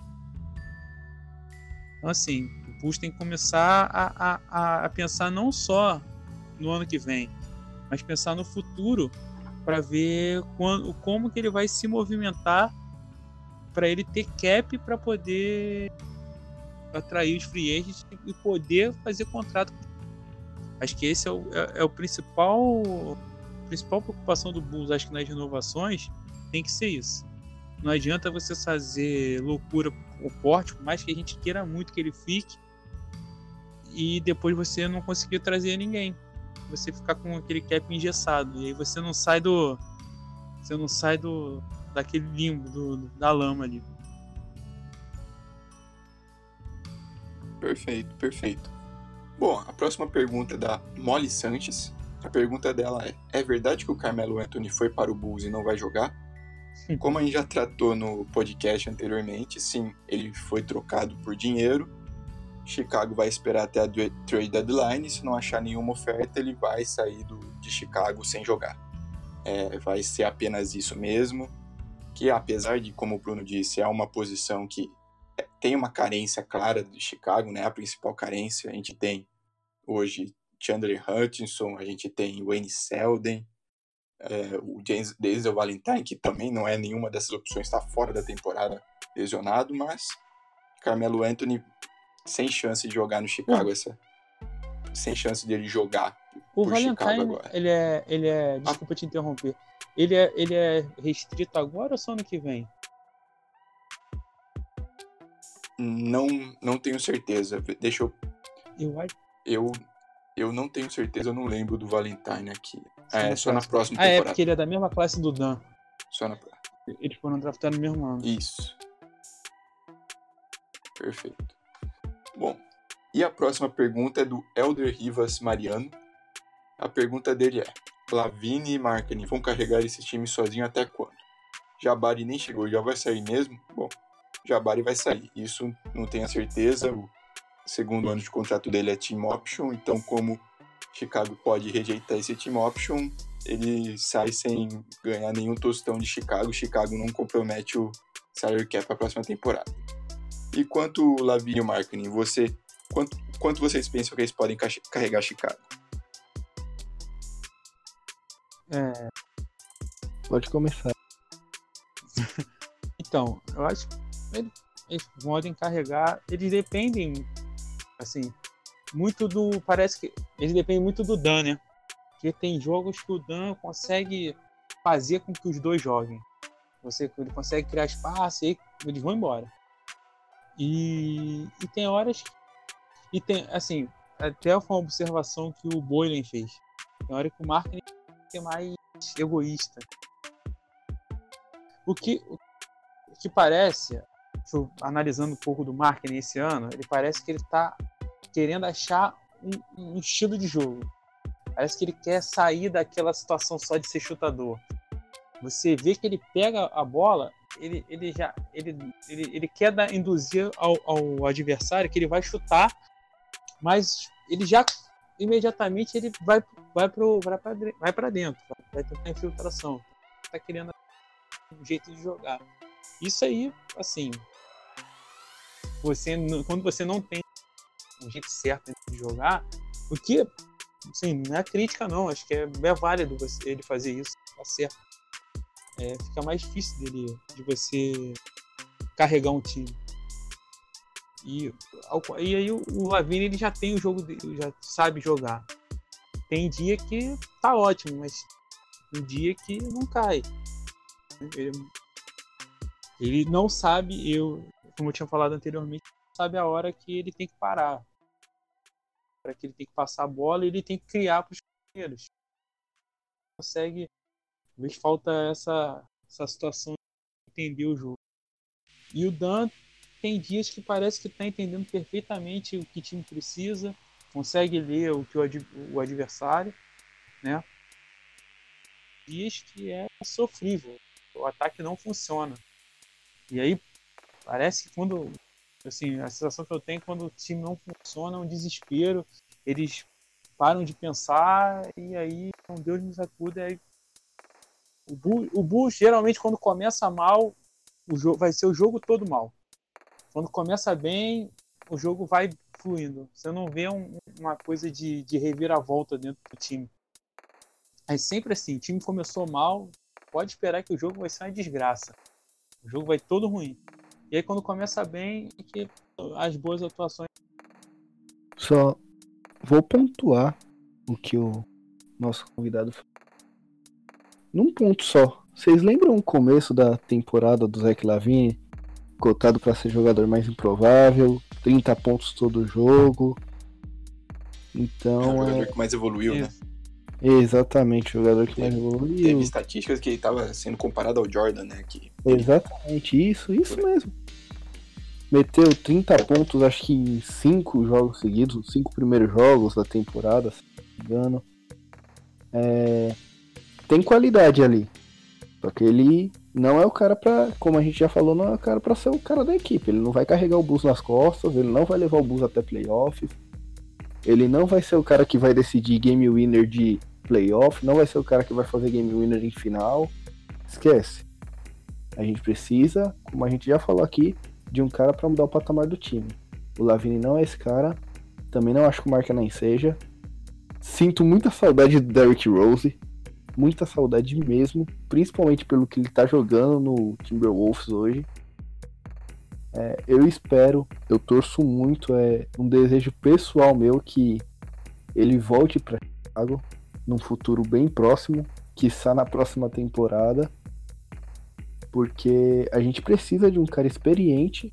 Então, assim, o Bulls tem que começar a, a, a- a pensar não só no ano que vem, mas pensar no futuro para ver quando, como que ele vai se movimentar para ele ter cap para poder atrair os free agents e poder fazer contrato. Acho que esse é o, é, é o principal principal preocupação do Bulls, acho que nas renovações tem que ser isso. Não adianta você fazer loucura com o porte, por mais que a gente queira muito que ele fique, e depois você não conseguir trazer ninguém. Você ficar com aquele cap engessado. E aí você não sai do. Você não sai do. daquele limbo, do, da lama ali. Perfeito, perfeito. Bom, a próxima pergunta é da Molly Sanches. A pergunta dela é: É verdade que o Carmelo Anthony foi para o Bulls e não vai jogar? Como a gente já tratou no podcast anteriormente, sim, ele foi trocado por dinheiro. Chicago vai esperar até a trade deadline. Se não achar nenhuma oferta, ele vai sair do, de Chicago sem jogar. É, vai ser apenas isso mesmo. Que apesar de, como o Bruno disse, é uma posição que tem uma carência clara de Chicago, né? A principal carência. A gente tem hoje Chandler Hutchinson, a gente tem Wayne Selden, é, o James Denzel Valentine, que também não é nenhuma dessas opções, está fora da temporada lesionado, mas Carmelo Anthony sem chance de jogar no Chicago, essa sem chance dele jogar O por Chicago Valentine, agora. ele é, ele é. Desculpa te interromper. Ele é, ele é restrito agora ou só ano que vem? Não, não tenho certeza. Deixa eu, Eu eu, eu não tenho certeza, eu não lembro do Valentine aqui. É, no só na próxima Ah, é, temporada. porque ele é da mesma classe do Dan. Só na Eles foram draftados no mesmo ano. Isso. Perfeito. Bom, E a próxima pergunta é do Elder Rivas Mariano. A pergunta dele é: Lavine e Markkinen vão carregar esse time sozinho até quando? Jabari nem chegou, já vai sair mesmo? Bom, Jabari vai sair. Isso não tenho a certeza. O segundo ano de contrato dele é team option, então como Chicago pode rejeitar esse team option, ele sai sem ganhar nenhum tostão de Chicago. Chicago não compromete o salary cap para a próxima temporada. E quanto o Lavine e o Markkinen, você quanto, quanto vocês pensam que eles podem carregar Chicago? É... Pode começar. então, eu acho que eles, eles podem carregar. Eles dependem, assim, muito do. Parece que eles dependem muito do Dan, né? Porque tem jogos que o Dan consegue fazer com que os dois joguem. Você, ele consegue criar espaço e eles vão embora. E, e tem horas. E tem, assim, até foi uma observação que o Boylan fez. Tem hora que o marketing é mais egoísta. O que, o que parece, analisando um pouco do marketing esse ano, ele parece que ele está querendo achar um, um, estilo de jogo. Parece que ele quer sair daquela situação só de ser chutador. Você vê que ele pega a bola, ele, ele já ele, ele, ele quer dar, induzir ao, ao adversário que ele vai chutar, mas ele já imediatamente ele vai vai para vai para dentro, vai tentar infiltração, tá querendo um jeito de jogar. Isso aí, assim, você quando você não tem um jeito certo de jogar, o que, assim, não é crítica não, acho que é, é válido você, ele fazer isso, tá certo. É, fica mais difícil dele, de você carregar um time. E, e aí o, o Lavini ele já tem o jogo, dele, já sabe jogar. Tem dia que tá ótimo, mas um dia que não cai. Ele, ele não sabe, eu, como eu tinha falado anteriormente, sabe a hora que ele tem que parar para que ele tem que passar a bola ele tem que criar para os companheiros. Consegue. Talvez falta essa, essa situação de entender o jogo. E o Dan tem dias que parece que está entendendo perfeitamente o que o time precisa, consegue ler o que o, ad, o adversário, né? Dias que é sofrível, o ataque não funciona. E aí parece que quando Assim, a sensação que eu tenho quando o time não funciona é um desespero. Eles param de pensar e aí, um Deus nos acuda. Aí... O, Bull, o Bull, geralmente, quando começa mal, o jogo vai ser o jogo todo mal. Quando começa bem, o jogo vai fluindo. Você não vê um, uma coisa de, de reviravolta dentro do time. É sempre assim: o time começou mal, pode esperar que o jogo vai ser uma desgraça. O jogo vai todo ruim. E aí quando começa bem, é que as boas atuações. Só vou pontuar o que o nosso convidado falou. Num ponto só. Vocês lembram o começo da temporada do Zach Lavine? Cotado para ser jogador mais improvável, 30 pontos todo jogo. Então. É o jogador é... que mais evoluiu, né? Exatamente, o jogador que teve, mais evoluiu. Teve estatísticas que ele estava sendo comparado ao Jordan, né? Que... Exatamente, isso, isso mesmo. Meteu 30 pontos, acho que em 5 jogos seguidos, os 5 primeiros jogos da temporada, se não me engano. É... Tem qualidade ali. Só que ele não é o cara pra, como a gente já falou, não é o cara pra ser o cara da equipe. Ele não vai carregar o bus nas costas, ele não vai levar o bus até playoffs. Ele não vai ser o cara que vai decidir game winner de playoff, não vai ser o cara que vai fazer game winner em final. Esquece. A gente precisa, como a gente já falou aqui, de um cara para mudar o patamar do time. O Lavini não é esse cara. Também não acho que o Marca nem seja. Sinto muita saudade do Derrick Rose. Muita saudade mesmo. Principalmente pelo que ele tá jogando no Timberwolves hoje. É, eu espero, eu torço muito, é um desejo pessoal meu que ele volte para Chicago num futuro bem próximo, que está na próxima temporada, porque a gente precisa de um cara experiente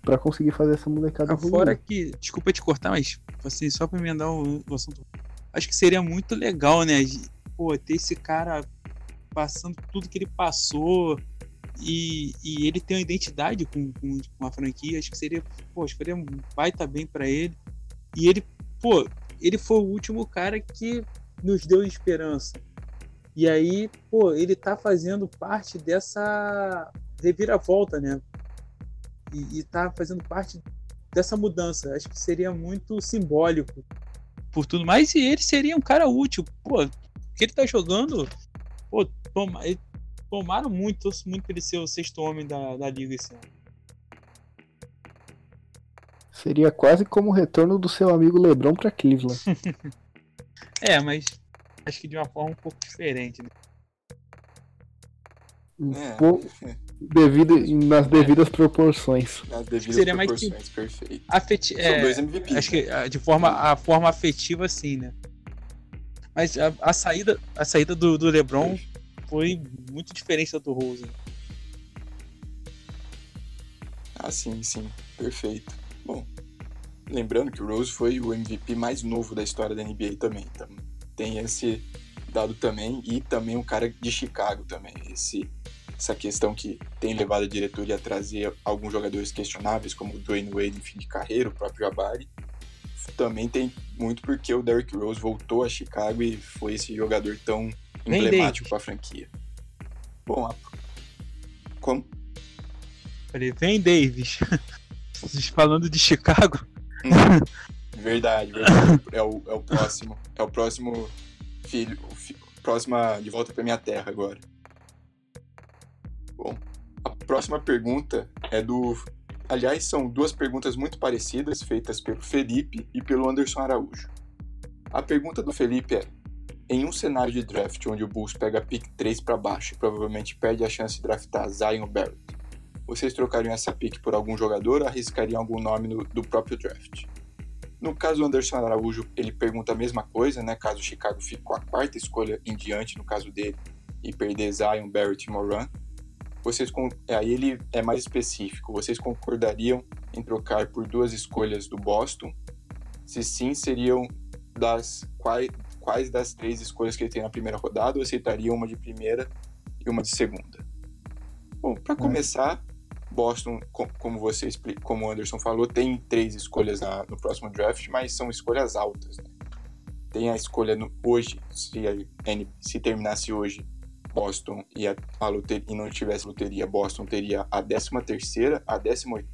para conseguir fazer essa molecada. Fora que, desculpa te cortar, mas assim, só para emendar o, o assunto, acho que seria muito legal, né? Pô, ter esse cara passando tudo que ele passou e, e ele tem uma identidade com, com, com a franquia, acho que seria, pô, acho que seria, vai estar bem para ele. E ele, pô, ele foi o último cara que nos deu esperança. E aí, pô, ele tá fazendo parte dessa reviravolta, né? E, e tá fazendo parte dessa mudança. Acho que seria muito simbólico por tudo mais. E ele seria um cara útil. Pô, que ele tá jogando, pô, toma, tomaram muito, torço muito pra ele ser o sexto homem da, da liga esse ano. Seria quase como o retorno do seu amigo LeBron para Cleveland. é, mas acho que de uma forma um pouco diferente. Né? É. Pouco, devido, nas devidas proporções. Nas devidas Seria proporções, mais que perfeito. Afeti São é, dois MVPs. Acho que né? ah, de forma, a forma afetiva, sim, né? Mas a, a saída, a saída do, do LeBron foi muito diferente da do Rose. Ah, sim, sim. Perfeito. Bom, lembrando que o Rose foi o MVP mais novo da história da NBA também. Então, tem esse dado também. E também um cara de Chicago também. Esse, essa questão que tem levado a diretoria a trazer alguns jogadores questionáveis, como o Dwayne Wade em fim de carreira, o próprio Jabari. Também tem muito porque o Derrick Rose voltou a Chicago e foi esse jogador tão emblemático para a franquia. Bom, a... como Falei, vem, Davis. Falando de Chicago. Verdade, verdade. É o, é o próximo. É o próximo filho. O fi, próxima de volta pra minha terra agora. Bom, a próxima pergunta é do. Aliás, são duas perguntas muito parecidas, feitas pelo Felipe e pelo Anderson Araújo. A pergunta do Felipe é: em um cenário de draft onde o Bulls pega a pick 3 para baixo e provavelmente perde a chance de draftar Zion Barrett, vocês trocariam essa pick por algum jogador ou arriscariam algum nome no, do próprio draft? No caso do Anderson Araújo, ele pergunta a mesma coisa, né? Caso o Chicago fique com a quarta escolha em diante, no caso dele, e perder Zion, Barrett e Moran. Vocês, aí ele é mais específico. Vocês concordariam em trocar por duas escolhas do Boston? Se sim, seriam das quais, quais das três escolhas que ele tem na primeira rodada ou aceitariam uma de primeira e uma de segunda? Bom, para começar, Boston, como você como o Anderson falou, tem três escolhas na, no próximo draft, mas são escolhas altas. Né? Tem a escolha no, hoje, se, a, se terminasse hoje, Boston e, a, a loteria, e não tivesse loteria, Boston teria a 13 terceira, a 18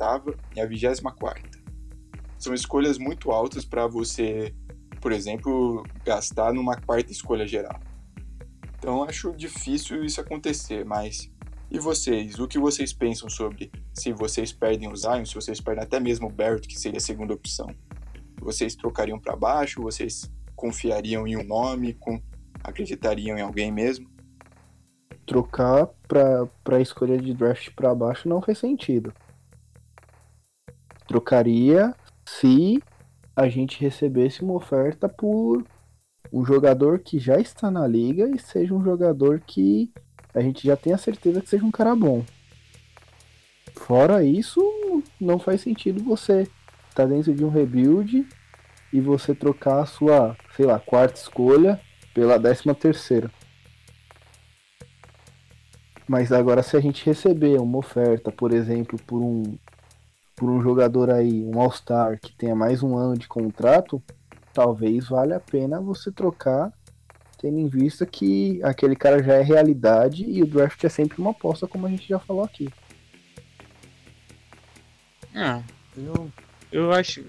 e a 24 São escolhas muito altas para você, por exemplo, gastar numa quarta escolha geral. Então acho difícil isso acontecer, mas e vocês, o que vocês pensam sobre se vocês perdem o Zion, se vocês perdem até mesmo o Barrett, que seria a segunda opção? Vocês trocariam para baixo? Vocês confiariam em um nome? Com... Acreditariam em alguém mesmo? Trocar para a escolha de draft para baixo não faz sentido. Trocaria se a gente recebesse uma oferta por um jogador que já está na liga e seja um jogador que a gente já tem a certeza que seja um cara bom. Fora isso, não faz sentido você estar tá dentro de um rebuild e você trocar a sua, sei lá, quarta escolha pela décima terceira. Mas agora se a gente receber uma oferta, por exemplo, por um por um jogador aí, um All-Star que tenha mais um ano de contrato, talvez valha a pena você trocar tendo em vista que aquele cara já é realidade e o draft é sempre uma aposta, como a gente já falou aqui. Ah, eu, eu acho.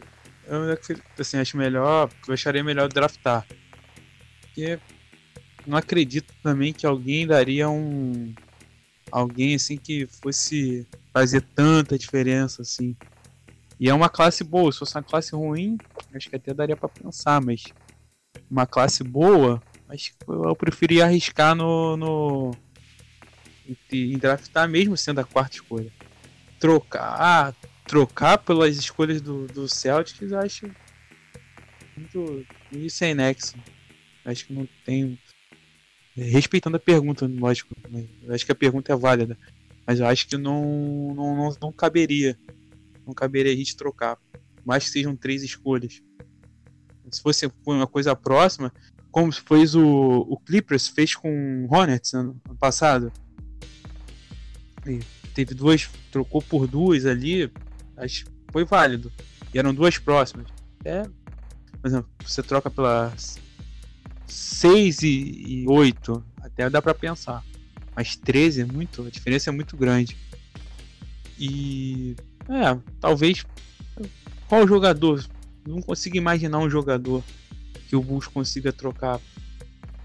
Eu assim, acho melhor. Eu acharia melhor draftar. Porque não acredito também que alguém daria um. Alguém assim que fosse fazer tanta diferença assim. E é uma classe boa. Se fosse uma classe ruim, acho que até daria para pensar, mas uma classe boa, mas eu preferi arriscar no. no em, draftar mesmo sendo a quarta escolha. Trocar. Trocar pelas escolhas do, do Celtics, acho. Muito. E sem nexo. Acho que não tem. Respeitando a pergunta, lógico. Acho que a pergunta é válida. Mas eu acho que não, não, não, não caberia. Não caberia a gente trocar. Mais que sejam três escolhas. Se fosse uma coisa próxima, como fez o, o Clippers, fez com o Hornets ano, ano passado. E teve duas, trocou por duas ali, acho foi válido. E eram duas próximas. É, por exemplo, você troca pela 6 e, e 8, até dá para pensar. Mas 13 é muito, a diferença é muito grande. E é, talvez qual jogador? Não consigo imaginar um jogador que o Bulls consiga trocar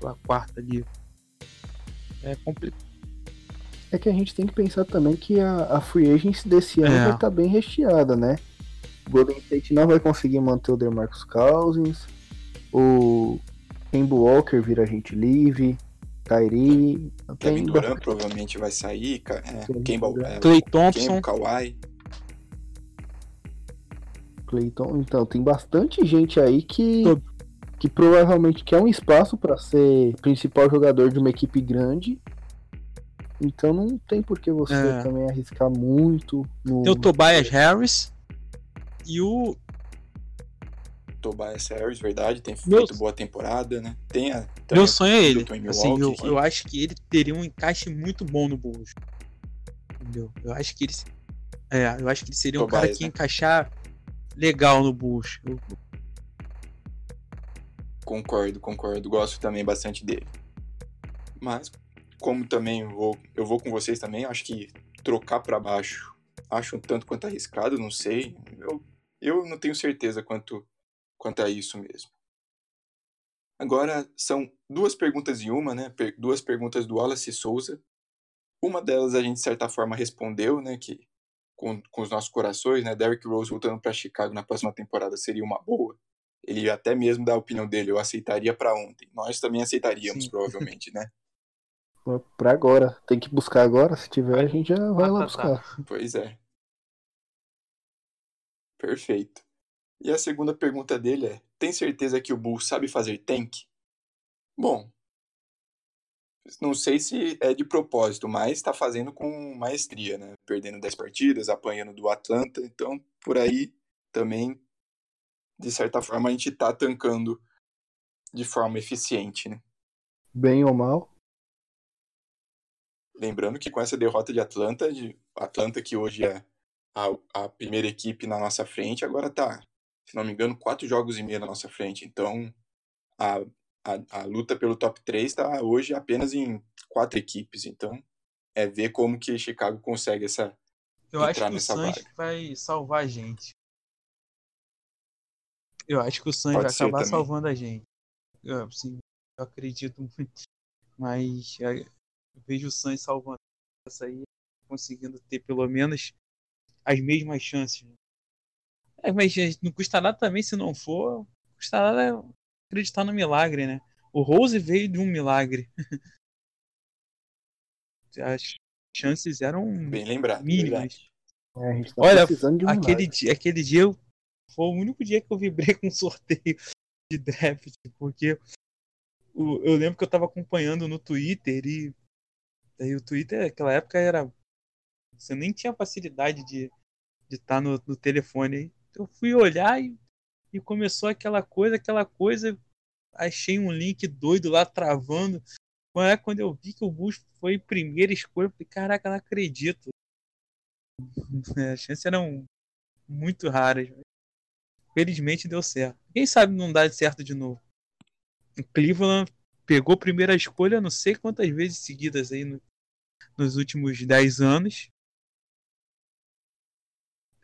a quarta ali. É complicado. É que a gente tem que pensar também que a, a free agency desse ano É. vai estar bem recheada, né? O Golden State não vai conseguir manter o DeMarcus Cousins, o Kemba Walker vira agente livre, Kyrie, Kevin Durant provavelmente vai sair. É, Kemba, é, Clay Thompson, Kawhi. Clayton. Então, tem bastante gente aí que, Todo. Que provavelmente quer um espaço para ser principal jogador de uma equipe grande. Então não tem por que você É. também arriscar muito no. tem o Tobias Harris e o Tobias Harris, verdade, tem Meu- feito boa temporada, né? Tem a, Meu sonho é ele. Assim, eu, eu acho que ele teria um encaixe muito bom no Bulls. Entendeu? Eu acho que ele. É, eu acho que ele seria um cara Tobias, que ia né? encaixar legal no Bulls. Eu- Concordo, concordo. Gosto também bastante dele. Mas, como também eu vou, eu vou com vocês também, acho que trocar pra baixo acho um tanto quanto arriscado, não sei. Eu, eu não tenho certeza quanto, quanto a isso mesmo. Agora, são duas perguntas em uma, né? Duas perguntas do Wallace Souza. Uma delas a gente, de certa forma, respondeu, né? Que com, com os nossos corações, né? Derrick Rose voltando para Chicago na próxima temporada seria uma boa. Ele até mesmo dá a opinião dele, eu aceitaria para ontem. Nós também aceitaríamos, Sim. provavelmente, né? Pra agora. Tem que buscar agora. Se tiver, a gente já vai Ah, lá tá, buscar. Pois é. Perfeito. E a segunda pergunta dele é: tem certeza que o Bulls sabe fazer tank? Bom, não sei se é de propósito, mas está fazendo com maestria, né? Perdendo 10 partidas, apanhando do Atlanta, então por aí também, de certa forma, a gente está tancando de forma eficiente, né? Bem ou mal. Lembrando que com essa derrota de Atlanta, de Atlanta que hoje é a, a primeira equipe na nossa frente, agora tá, se não me engano, quatro jogos e meio na nossa frente. Então, a, a, a luta pelo top 3 está hoje apenas em quatro equipes. Então, é ver como que Chicago consegue essa. Eu acho que o vaga. vai salvar a gente. Eu acho que o Pode vai acabar também. salvando a gente. Eu, assim, eu acredito muito. Mas é, eu vejo o Suns salvando essa aí, conseguindo ter pelo menos as mesmas chances. né? É, mas não custa nada também se não for. Não custa nada acreditar no milagre, né? O Rose veio de um milagre. As chances eram Bem lembrado. mínimas. É, a gente tá Olha, um aquele dia, aquele dia eu- foi o único dia que eu vibrei com um sorteio de draft, porque eu lembro que eu tava acompanhando no Twitter e daí o Twitter naquela época era você nem tinha facilidade de estar no, no telefone. Então eu fui olhar e, e começou aquela coisa, aquela coisa, achei um link doido lá travando. É quando eu vi que o Bush foi primeira escolha, eu falei, caraca, não acredito. As chances eram muito raras. Felizmente deu certo. Quem sabe não dá certo de novo. O Cleveland pegou primeira escolha não sei quantas vezes seguidas aí no- nos últimos 10 anos.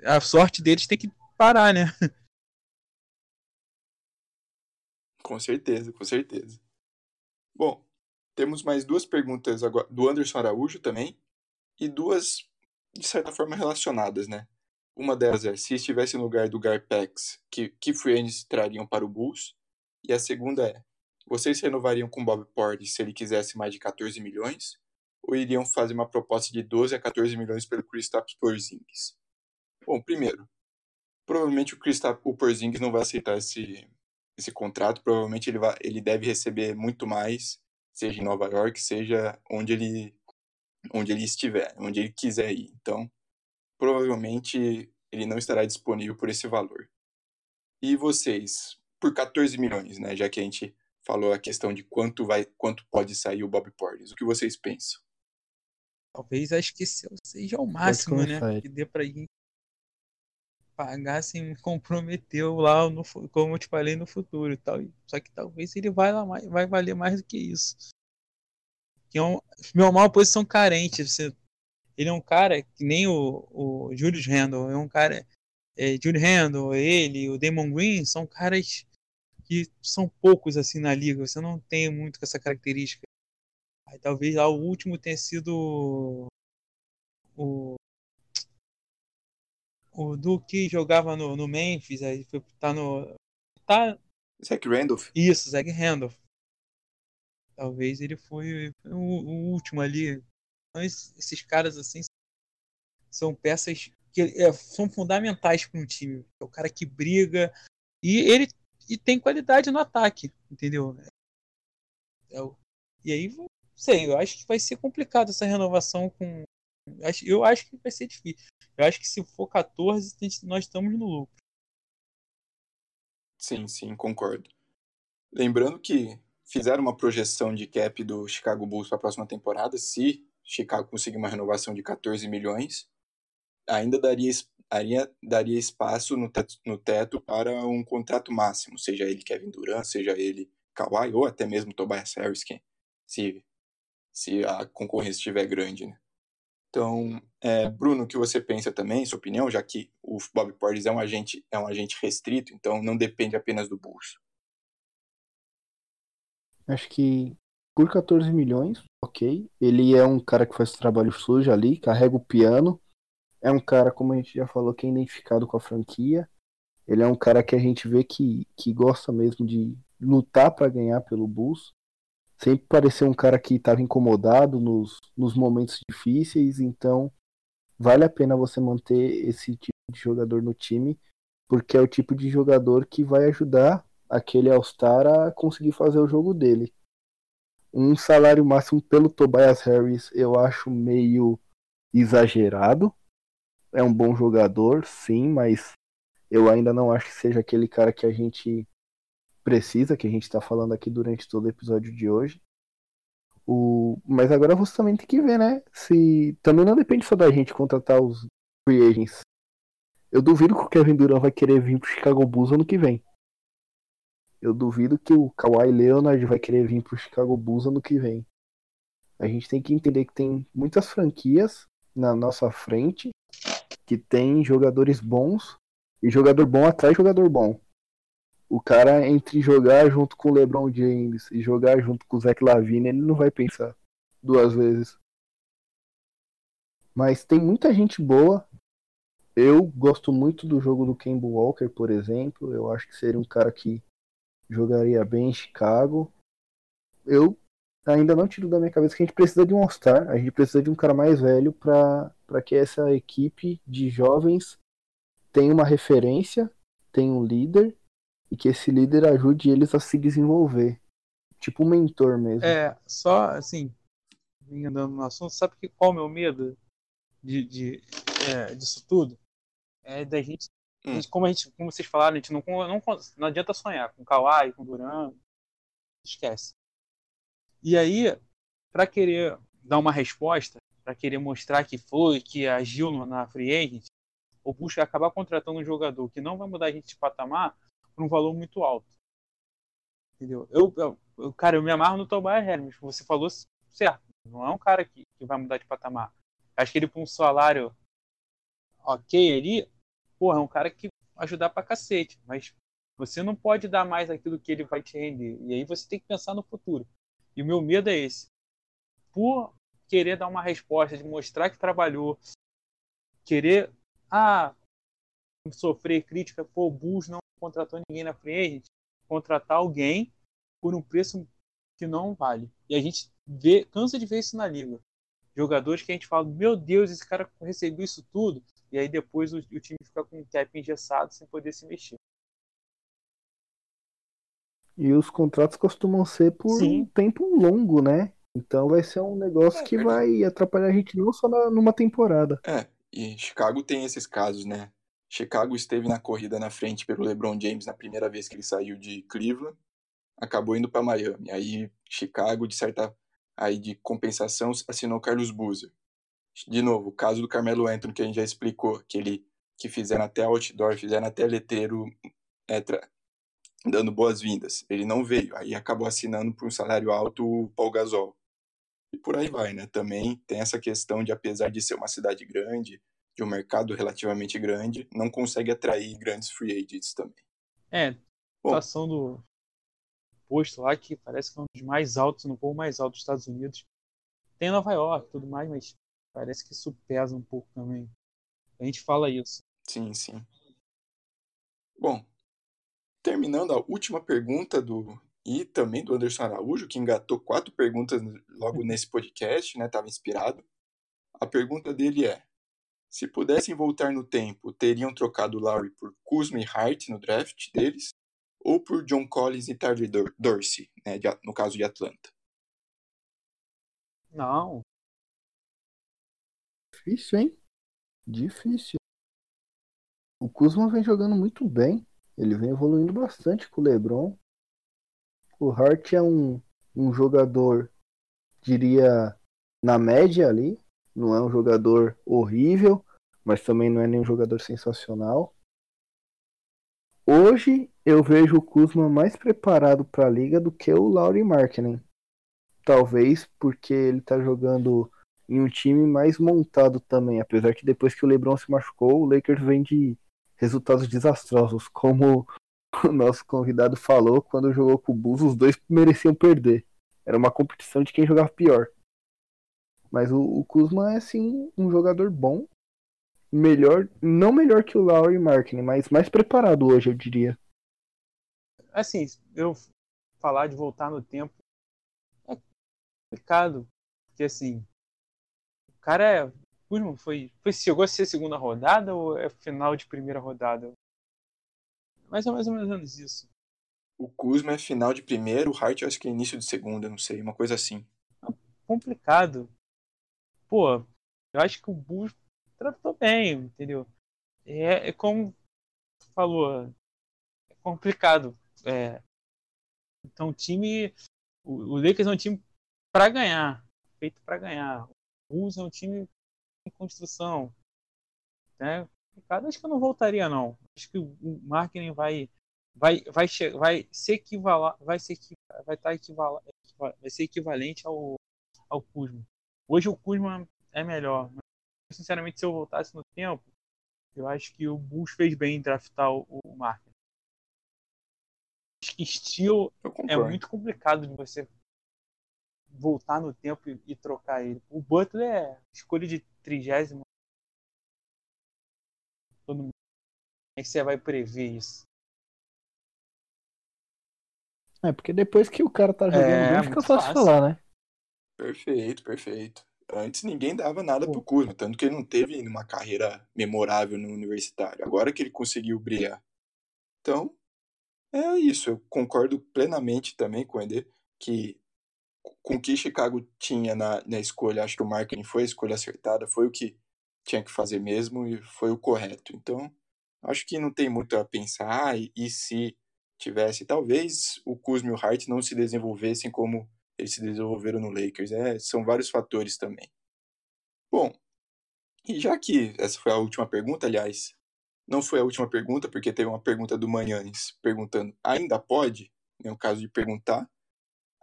A sorte deles tem que parar, né? Com certeza, com certeza. Bom, temos mais duas perguntas agora do Anderson Araújo também e duas de certa forma relacionadas, né? Uma delas é se estivesse no lugar do Garpex, que que free agents trariam para o Bulls? E a segunda é: vocês renovariam com Bob Portis se ele quisesse mais de 14 milhões ou iriam fazer uma proposta de 12 a 14 milhões pelo Kristaps Porzingis? Bom, primeiro, provavelmente o Kristaps Porzingis não vai aceitar esse esse contrato, provavelmente ele, vai, ele deve receber muito mais, seja em Nova York, seja onde ele, onde ele estiver, onde ele quiser ir. Então, provavelmente ele não estará disponível por esse valor. E vocês, por 14 milhões, né, já que a gente falou a questão de quanto vai, quanto pode sair o Bob Portis, o que vocês pensam? Talvez acho que esse seja o máximo, né? Que dê pra ir. pagar sem me comprometeu lá, no, como eu te falei, no futuro e tal. Só que talvez ele vai, lá mais, vai valer mais do que isso. Que é um, meu mal posição carente. Você, ele é um cara que nem o, o Julius Randle, é um cara. É, Julius Randle, ele, o Damon Green, são caras que são poucos assim na liga. Você não tem muito com essa característica. Aí, talvez lá o último tenha sido o o Duque jogava no, no Memphis, aí foi tá no tá Zach Randolph. Isso, Zach Randolph. Talvez ele foi o, o último ali. Esses caras assim são peças que é, são fundamentais para um time. É o cara que briga e ele e tem qualidade no ataque, entendeu? É, e aí, sei, eu acho que vai ser complicado essa renovação com. Eu acho que vai ser difícil. Eu acho que se for 14, nós estamos no lucro. Sim, sim, concordo. Lembrando que fizeram uma projeção de cap do Chicago Bulls para a próxima temporada. Se Chicago conseguir uma renovação de 14 milhões, ainda daria, daria, espaço no teto, no teto para um contrato máximo, seja ele Kevin Durant, seja ele Kawhi ou até mesmo Tobias Harris, quem, se, se a concorrência estiver grande. Né? Então, é, Bruno, o que você pensa também, sua opinião, já que o Bob Portis é um agente, é um agente restrito, então não depende apenas do bolso. Acho que por 14 milhões, ok. Ele é um cara que faz trabalho sujo ali, carrega o piano. É um cara, como a gente já falou, que é identificado com a franquia. Ele é um cara que a gente vê que, que gosta mesmo de lutar para ganhar pelo Bulls sempre pareceu um cara que estava incomodado nos, nos momentos difíceis, então vale a pena você manter esse tipo de jogador no time, porque é o tipo de jogador que vai ajudar aquele All-Star a conseguir fazer o jogo dele. Um salário máximo pelo Tobias Harris eu acho meio exagerado. É um bom jogador, sim, mas eu ainda não acho que seja aquele cara que a gente precisa, que a gente está falando aqui durante todo o episódio de hoje. O... Mas agora você também tem que ver, né? Se também não depende só da gente contratar os free agents. Eu duvido que o Kevin Durant vai querer vir pro Chicago Bulls ano que vem. Eu duvido que o Kawhi Leonard vai querer vir pro Chicago Bulls ano que vem. A gente tem que entender que tem muitas franquias na nossa frente que tem jogadores bons e jogador bom atrai jogador bom o cara entre jogar junto com o LeBron James e jogar junto com o Zach Lavine, ele não vai pensar duas vezes. Mas tem muita gente boa. Eu gosto muito do jogo do Kemba Walker, por exemplo. Eu acho que seria um cara que jogaria bem em Chicago. Eu ainda não tiro da minha cabeça que a gente precisa de um All-Star. A gente precisa de um cara mais velho para que essa equipe de jovens tenha uma referência, tenha um líder e que esse líder ajude eles a se desenvolver. Tipo um mentor mesmo. É, só assim, andando no assunto, sabe que, qual é o meu medo de, de é, disso tudo? É da gente, hum. como, a gente, como vocês falaram, a gente não, não, não adianta sonhar com Kawhi, com Duran, esquece. E aí, para querer dar uma resposta, para querer mostrar que foi, que agiu na free agent, o Bush vai acabar contratando um jogador que não vai mudar a gente de patamar, por um valor muito alto. Entendeu? Eu, eu, cara, eu me amarro no Tobias Harris. Você falou certo. Não é um cara que, que vai mudar de patamar. Acho que ele com um salário ok ali, porra, é um cara que ajudar pra cacete. Mas você não pode dar mais aquilo que ele vai te render. E aí você tem que pensar no futuro. E o meu medo é esse. Por querer dar uma resposta, de mostrar que trabalhou, querer ah, sofrer crítica, pô, o Bulls não contratou ninguém na agent, contratar alguém por um preço que não vale. E a gente vê, cansa de ver isso na liga. Jogadores que a gente fala, meu Deus, esse cara recebeu isso tudo, e aí depois o, o time fica com o cap engessado sem poder se mexer. E os contratos costumam ser por Sim. um tempo longo, né? Então vai ser um negócio é, que é. vai atrapalhar a gente não só na, numa temporada. É, e Chicago tem esses casos, né? Chicago esteve na corrida na frente pelo LeBron James na primeira vez que ele saiu de Cleveland, acabou indo para Miami. Aí Chicago, de certa aí de compensação, assinou Carlos Boozer. De novo, o caso do Carmelo Anthony que a gente já explicou, que ele que fizeram até outdoor, fizeram até letreiro é, dando boas-vindas. Ele não veio, aí acabou assinando por um salário alto o Paul Gasol. E por aí vai, né? Também tem essa questão de, apesar de ser uma cidade grande, de um mercado relativamente grande, não consegue atrair grandes free agents também. É, a situação do posto lá que parece que é um dos mais altos, no voo mais alto dos Estados Unidos. Tem Nova York tudo mais, mas parece que isso pesa um pouco também. A gente fala isso. Sim, sim. Bom, terminando a última pergunta do e também do Anderson Araújo, que engatou quatro perguntas logo nesse podcast, né? Tava inspirado. A pergunta dele é: se pudessem voltar no tempo, teriam trocado Lowry por Kuzma e Hart no draft deles ou por John Collins e Tyler Dorsey, né, no caso de Atlanta? Não. Difícil, hein? Difícil. O Kuzma vem jogando muito bem. Ele vem evoluindo bastante com o LeBron. O Hart é um, um jogador, diria, na média ali. Não é um jogador horrível, mas também não é nenhum jogador sensacional. Hoje eu vejo o Kuzma mais preparado para a liga do que o Laurie Markkinen. Talvez porque ele está jogando em um time mais montado também, apesar que depois que o LeBron se machucou, o Lakers vem de resultados desastrosos, como o nosso convidado falou, quando jogou com o Bulls, os dois mereciam perder. Era uma competição de quem jogava pior. Mas o, o Kuzma é sim um jogador bom, melhor, não melhor que o Laurie Marketing, mas mais preparado hoje, eu diria. Assim, eu falar de voltar no tempo é complicado, porque assim, cara é Kuzma foi, foi chegou a ser segunda rodada ou é final de primeira rodada? Mas é mais ou menos isso. O Kuzma é final de primeiro, o Hart acho que é início de segunda, não sei, uma coisa assim. É complicado. Pô, eu acho que o Bulls tratou bem, entendeu? É, é como falou, é complicado. É, então o time, o, o Lakers é um time para ganhar, feito para ganhar. Bulls é um time em construção, né? Complicado, acho que eu não voltaria não. Acho que o marketing vai vai vai vai ser equivalar, vai ser vai estar equivalente, vai ser equivalente ao ao Kuzma. Hoje o Kuzma é melhor, sinceramente, se eu voltasse no tempo, eu acho que o Bulls fez bem em draftar o, o Martin. Acho que estilo é muito complicado de você voltar no tempo e, e, trocar ele. O Butler é escolha de trigésimo. Todo mundo. Como é que você vai prever isso? É, porque depois que o cara tá jogando é, bem, fica fácil, fácil falar, né? Perfeito, perfeito. Antes ninguém dava nada pro Kuzma, tanto que ele não teve uma carreira memorável no universitário. Agora que ele conseguiu brilhar. Então, é isso. Eu concordo plenamente também com o Eder que com o que Chicago tinha na, na escolha, acho que o marketing foi a escolha acertada, foi o que tinha que fazer mesmo e foi o correto. Então, acho que não tem muito a pensar. E, e se tivesse, talvez o Kuzma e o Hart não se desenvolvessem como eles se desenvolveram no Lakers. É, são vários fatores também. Bom, e já que essa foi a última pergunta, aliás, não foi a última pergunta, porque teve uma pergunta do Manhanes perguntando: ainda pode? Né, caso de perguntar.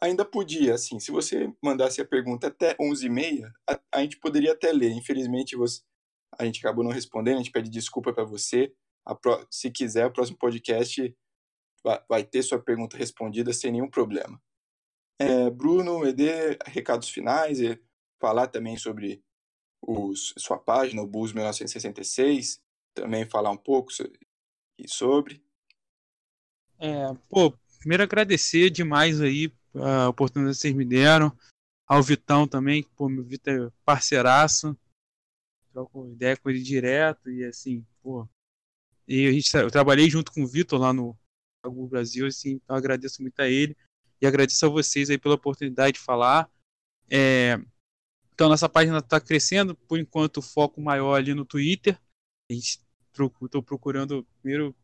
Ainda podia, assim, se você mandasse a pergunta até 11h30, a, a gente poderia até ler. Infelizmente, você, a gente acabou não respondendo, a gente pede desculpa para você. Pro, se quiser, o próximo podcast vai, vai ter sua pergunta respondida sem nenhum problema. É, Bruno, Ed, recados finais e falar também sobre os, sua página, o Bus 1966, também falar um pouco sobre. É, pô, primeiro agradecer demais aí a oportunidade que vocês me deram, ao Vitão também, que pô, meu Vitor é parceiraço, troco ideia com ele direto e assim, pô. E a gente, eu trabalhei junto com o Vitor lá no Brasil, assim, então agradeço muito a ele. E agradeço a vocês aí pela oportunidade de falar. É, então, nossa página está crescendo, por enquanto, o foco maior ali no Twitter. A gente estou procurando primeiro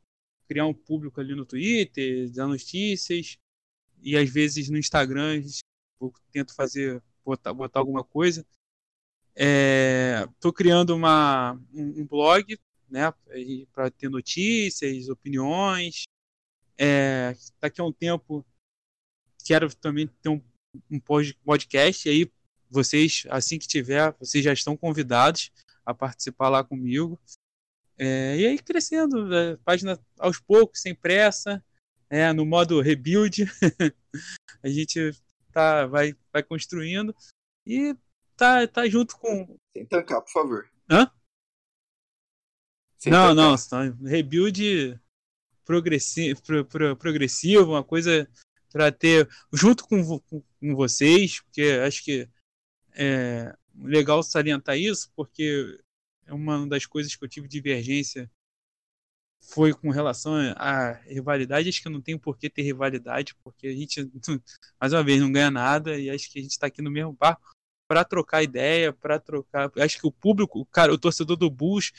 criar um público ali no Twitter, dar notícias, e às vezes no Instagram eu tento fazer, botar, botar alguma coisa. Estou é, criando uma, um, um, blog né? Para ter notícias, opiniões. É, daqui a um tempo quero também ter um, um podcast. E aí, vocês, assim que tiver, vocês já estão convidados a participar lá comigo. É, e aí crescendo, é, página aos poucos, sem pressa, é, no modo rebuild. a gente tá, vai, vai construindo e tá, tá junto com. Sem tancar, por favor. Hã? Sem não, tancar. não, rebuild progressivo, pro, pro, progressivo, uma coisa para ter junto com, com, com, vocês, porque acho que é legal salientar isso, porque é uma das coisas que eu tive divergência foi com relação à rivalidade. Acho que não tem por que ter rivalidade, porque a gente, mais uma vez, não ganha nada e acho que a gente está aqui no mesmo barco para trocar ideia, para trocar. Acho que o público, cara, o torcedor do Bulls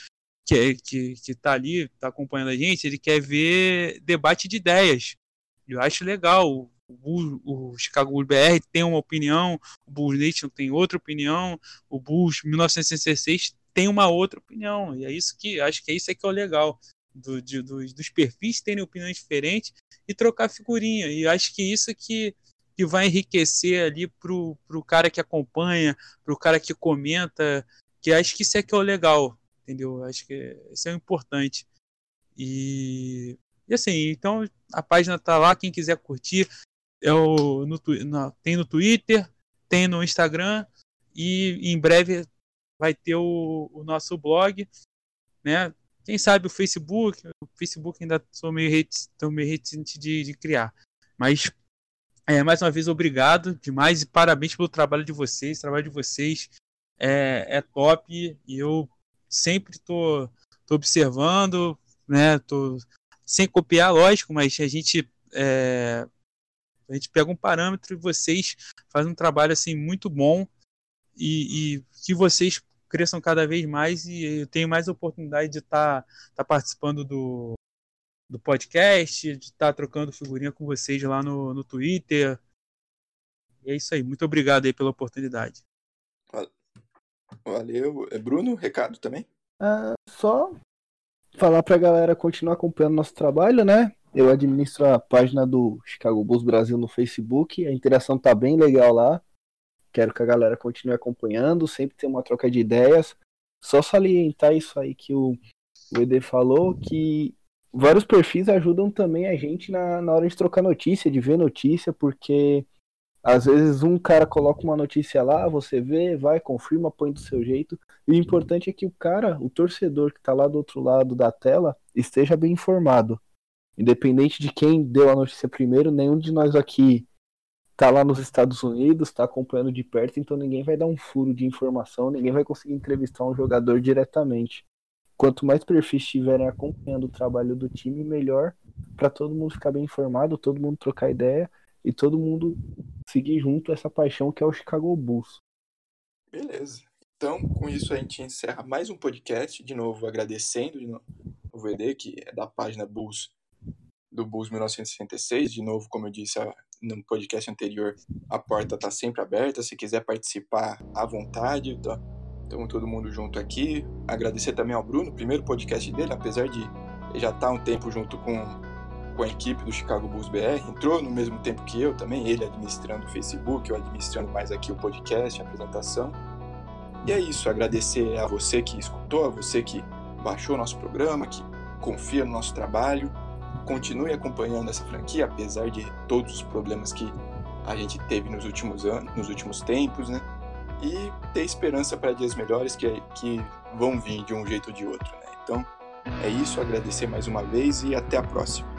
que é, que que está ali, está acompanhando a gente, ele quer ver debate de ideias. Eu acho legal. O, o Chicago Bulls BR tem uma opinião, o Bulls Nation tem outra opinião, o Bulls 1966 tem uma outra opinião. E é isso que acho que é isso é que é o legal. Do, de, dos, dos perfis terem opiniões diferentes e trocar figurinha. E acho que isso que, que vai enriquecer ali pro, pro cara que acompanha, pro cara que comenta, que acho que isso é que é o legal, entendeu? Acho que isso é importante. E, e assim, então a página tá lá, quem quiser curtir, é o, no, no, tem no Twitter, tem no Instagram e em breve vai ter o, o nosso blog, né? Quem sabe o Facebook, o Facebook ainda sou meio, reticente, de, de criar. Mas, é, mais uma vez, obrigado demais e parabéns pelo trabalho de vocês. O trabalho de vocês é, é top e eu sempre tô, tô observando, né? Tô, sem copiar, lógico, mas a gente é, a gente pega um parâmetro e vocês fazem um trabalho assim muito bom e, e que vocês cresçam cada vez mais e eu tenho mais oportunidade de estar tá, tá participando do, do podcast, de estar tá trocando figurinha com vocês lá no, no Twitter. E é isso aí. Muito obrigado aí pela oportunidade. Valeu. É Bruno, recado também? É, só falar pra galera continuar acompanhando nosso trabalho, né? Eu administro a página do Chicago Bulls Brasil no Facebook. A interação tá bem legal lá. Quero que a galera continue acompanhando, sempre tem uma troca de ideias. Só salientar isso aí que o, o ED falou, que vários perfis ajudam também a gente na, na hora de trocar notícia, de ver notícia, porque às vezes um cara coloca uma notícia lá, você vê, vai, confirma, põe do seu jeito. E o importante é que o cara, o torcedor que está lá do outro lado da tela, esteja bem informado. Independente de quem deu a notícia primeiro, nenhum de nós aqui tá lá nos Estados Unidos, tá acompanhando de perto, então ninguém vai dar um furo de informação, ninguém vai conseguir entrevistar um jogador diretamente. Quanto mais perfis estiverem acompanhando o trabalho do time, melhor para todo mundo ficar bem informado, todo mundo trocar ideia e todo mundo seguir junto essa paixão que é o Chicago Bulls. Beleza. Então, com isso a gente encerra mais um podcast, de novo agradecendo de novo, o VD, que é da página Bulls do Bulls 1966, de novo, como eu disse, a no podcast anterior, a porta está sempre aberta. Se quiser participar, à vontade. Tá? Estamos todo mundo junto aqui. Agradecer também ao Bruno, primeiro podcast dele, apesar de já estar tá um tempo junto com, com a equipe do Chicago Bulls BR. Entrou no mesmo tempo que eu também, ele administrando o Facebook, eu administrando mais aqui o podcast, a apresentação. E é isso, agradecer a você que escutou, a você que baixou nosso programa, que confia no nosso trabalho continue acompanhando essa franquia, apesar de todos os problemas que a gente teve nos últimos anos, nos últimos tempos, né? E ter esperança para dias melhores que, que vão vir de um jeito ou de outro, né? Então, é isso, agradecer mais uma vez e até a próxima.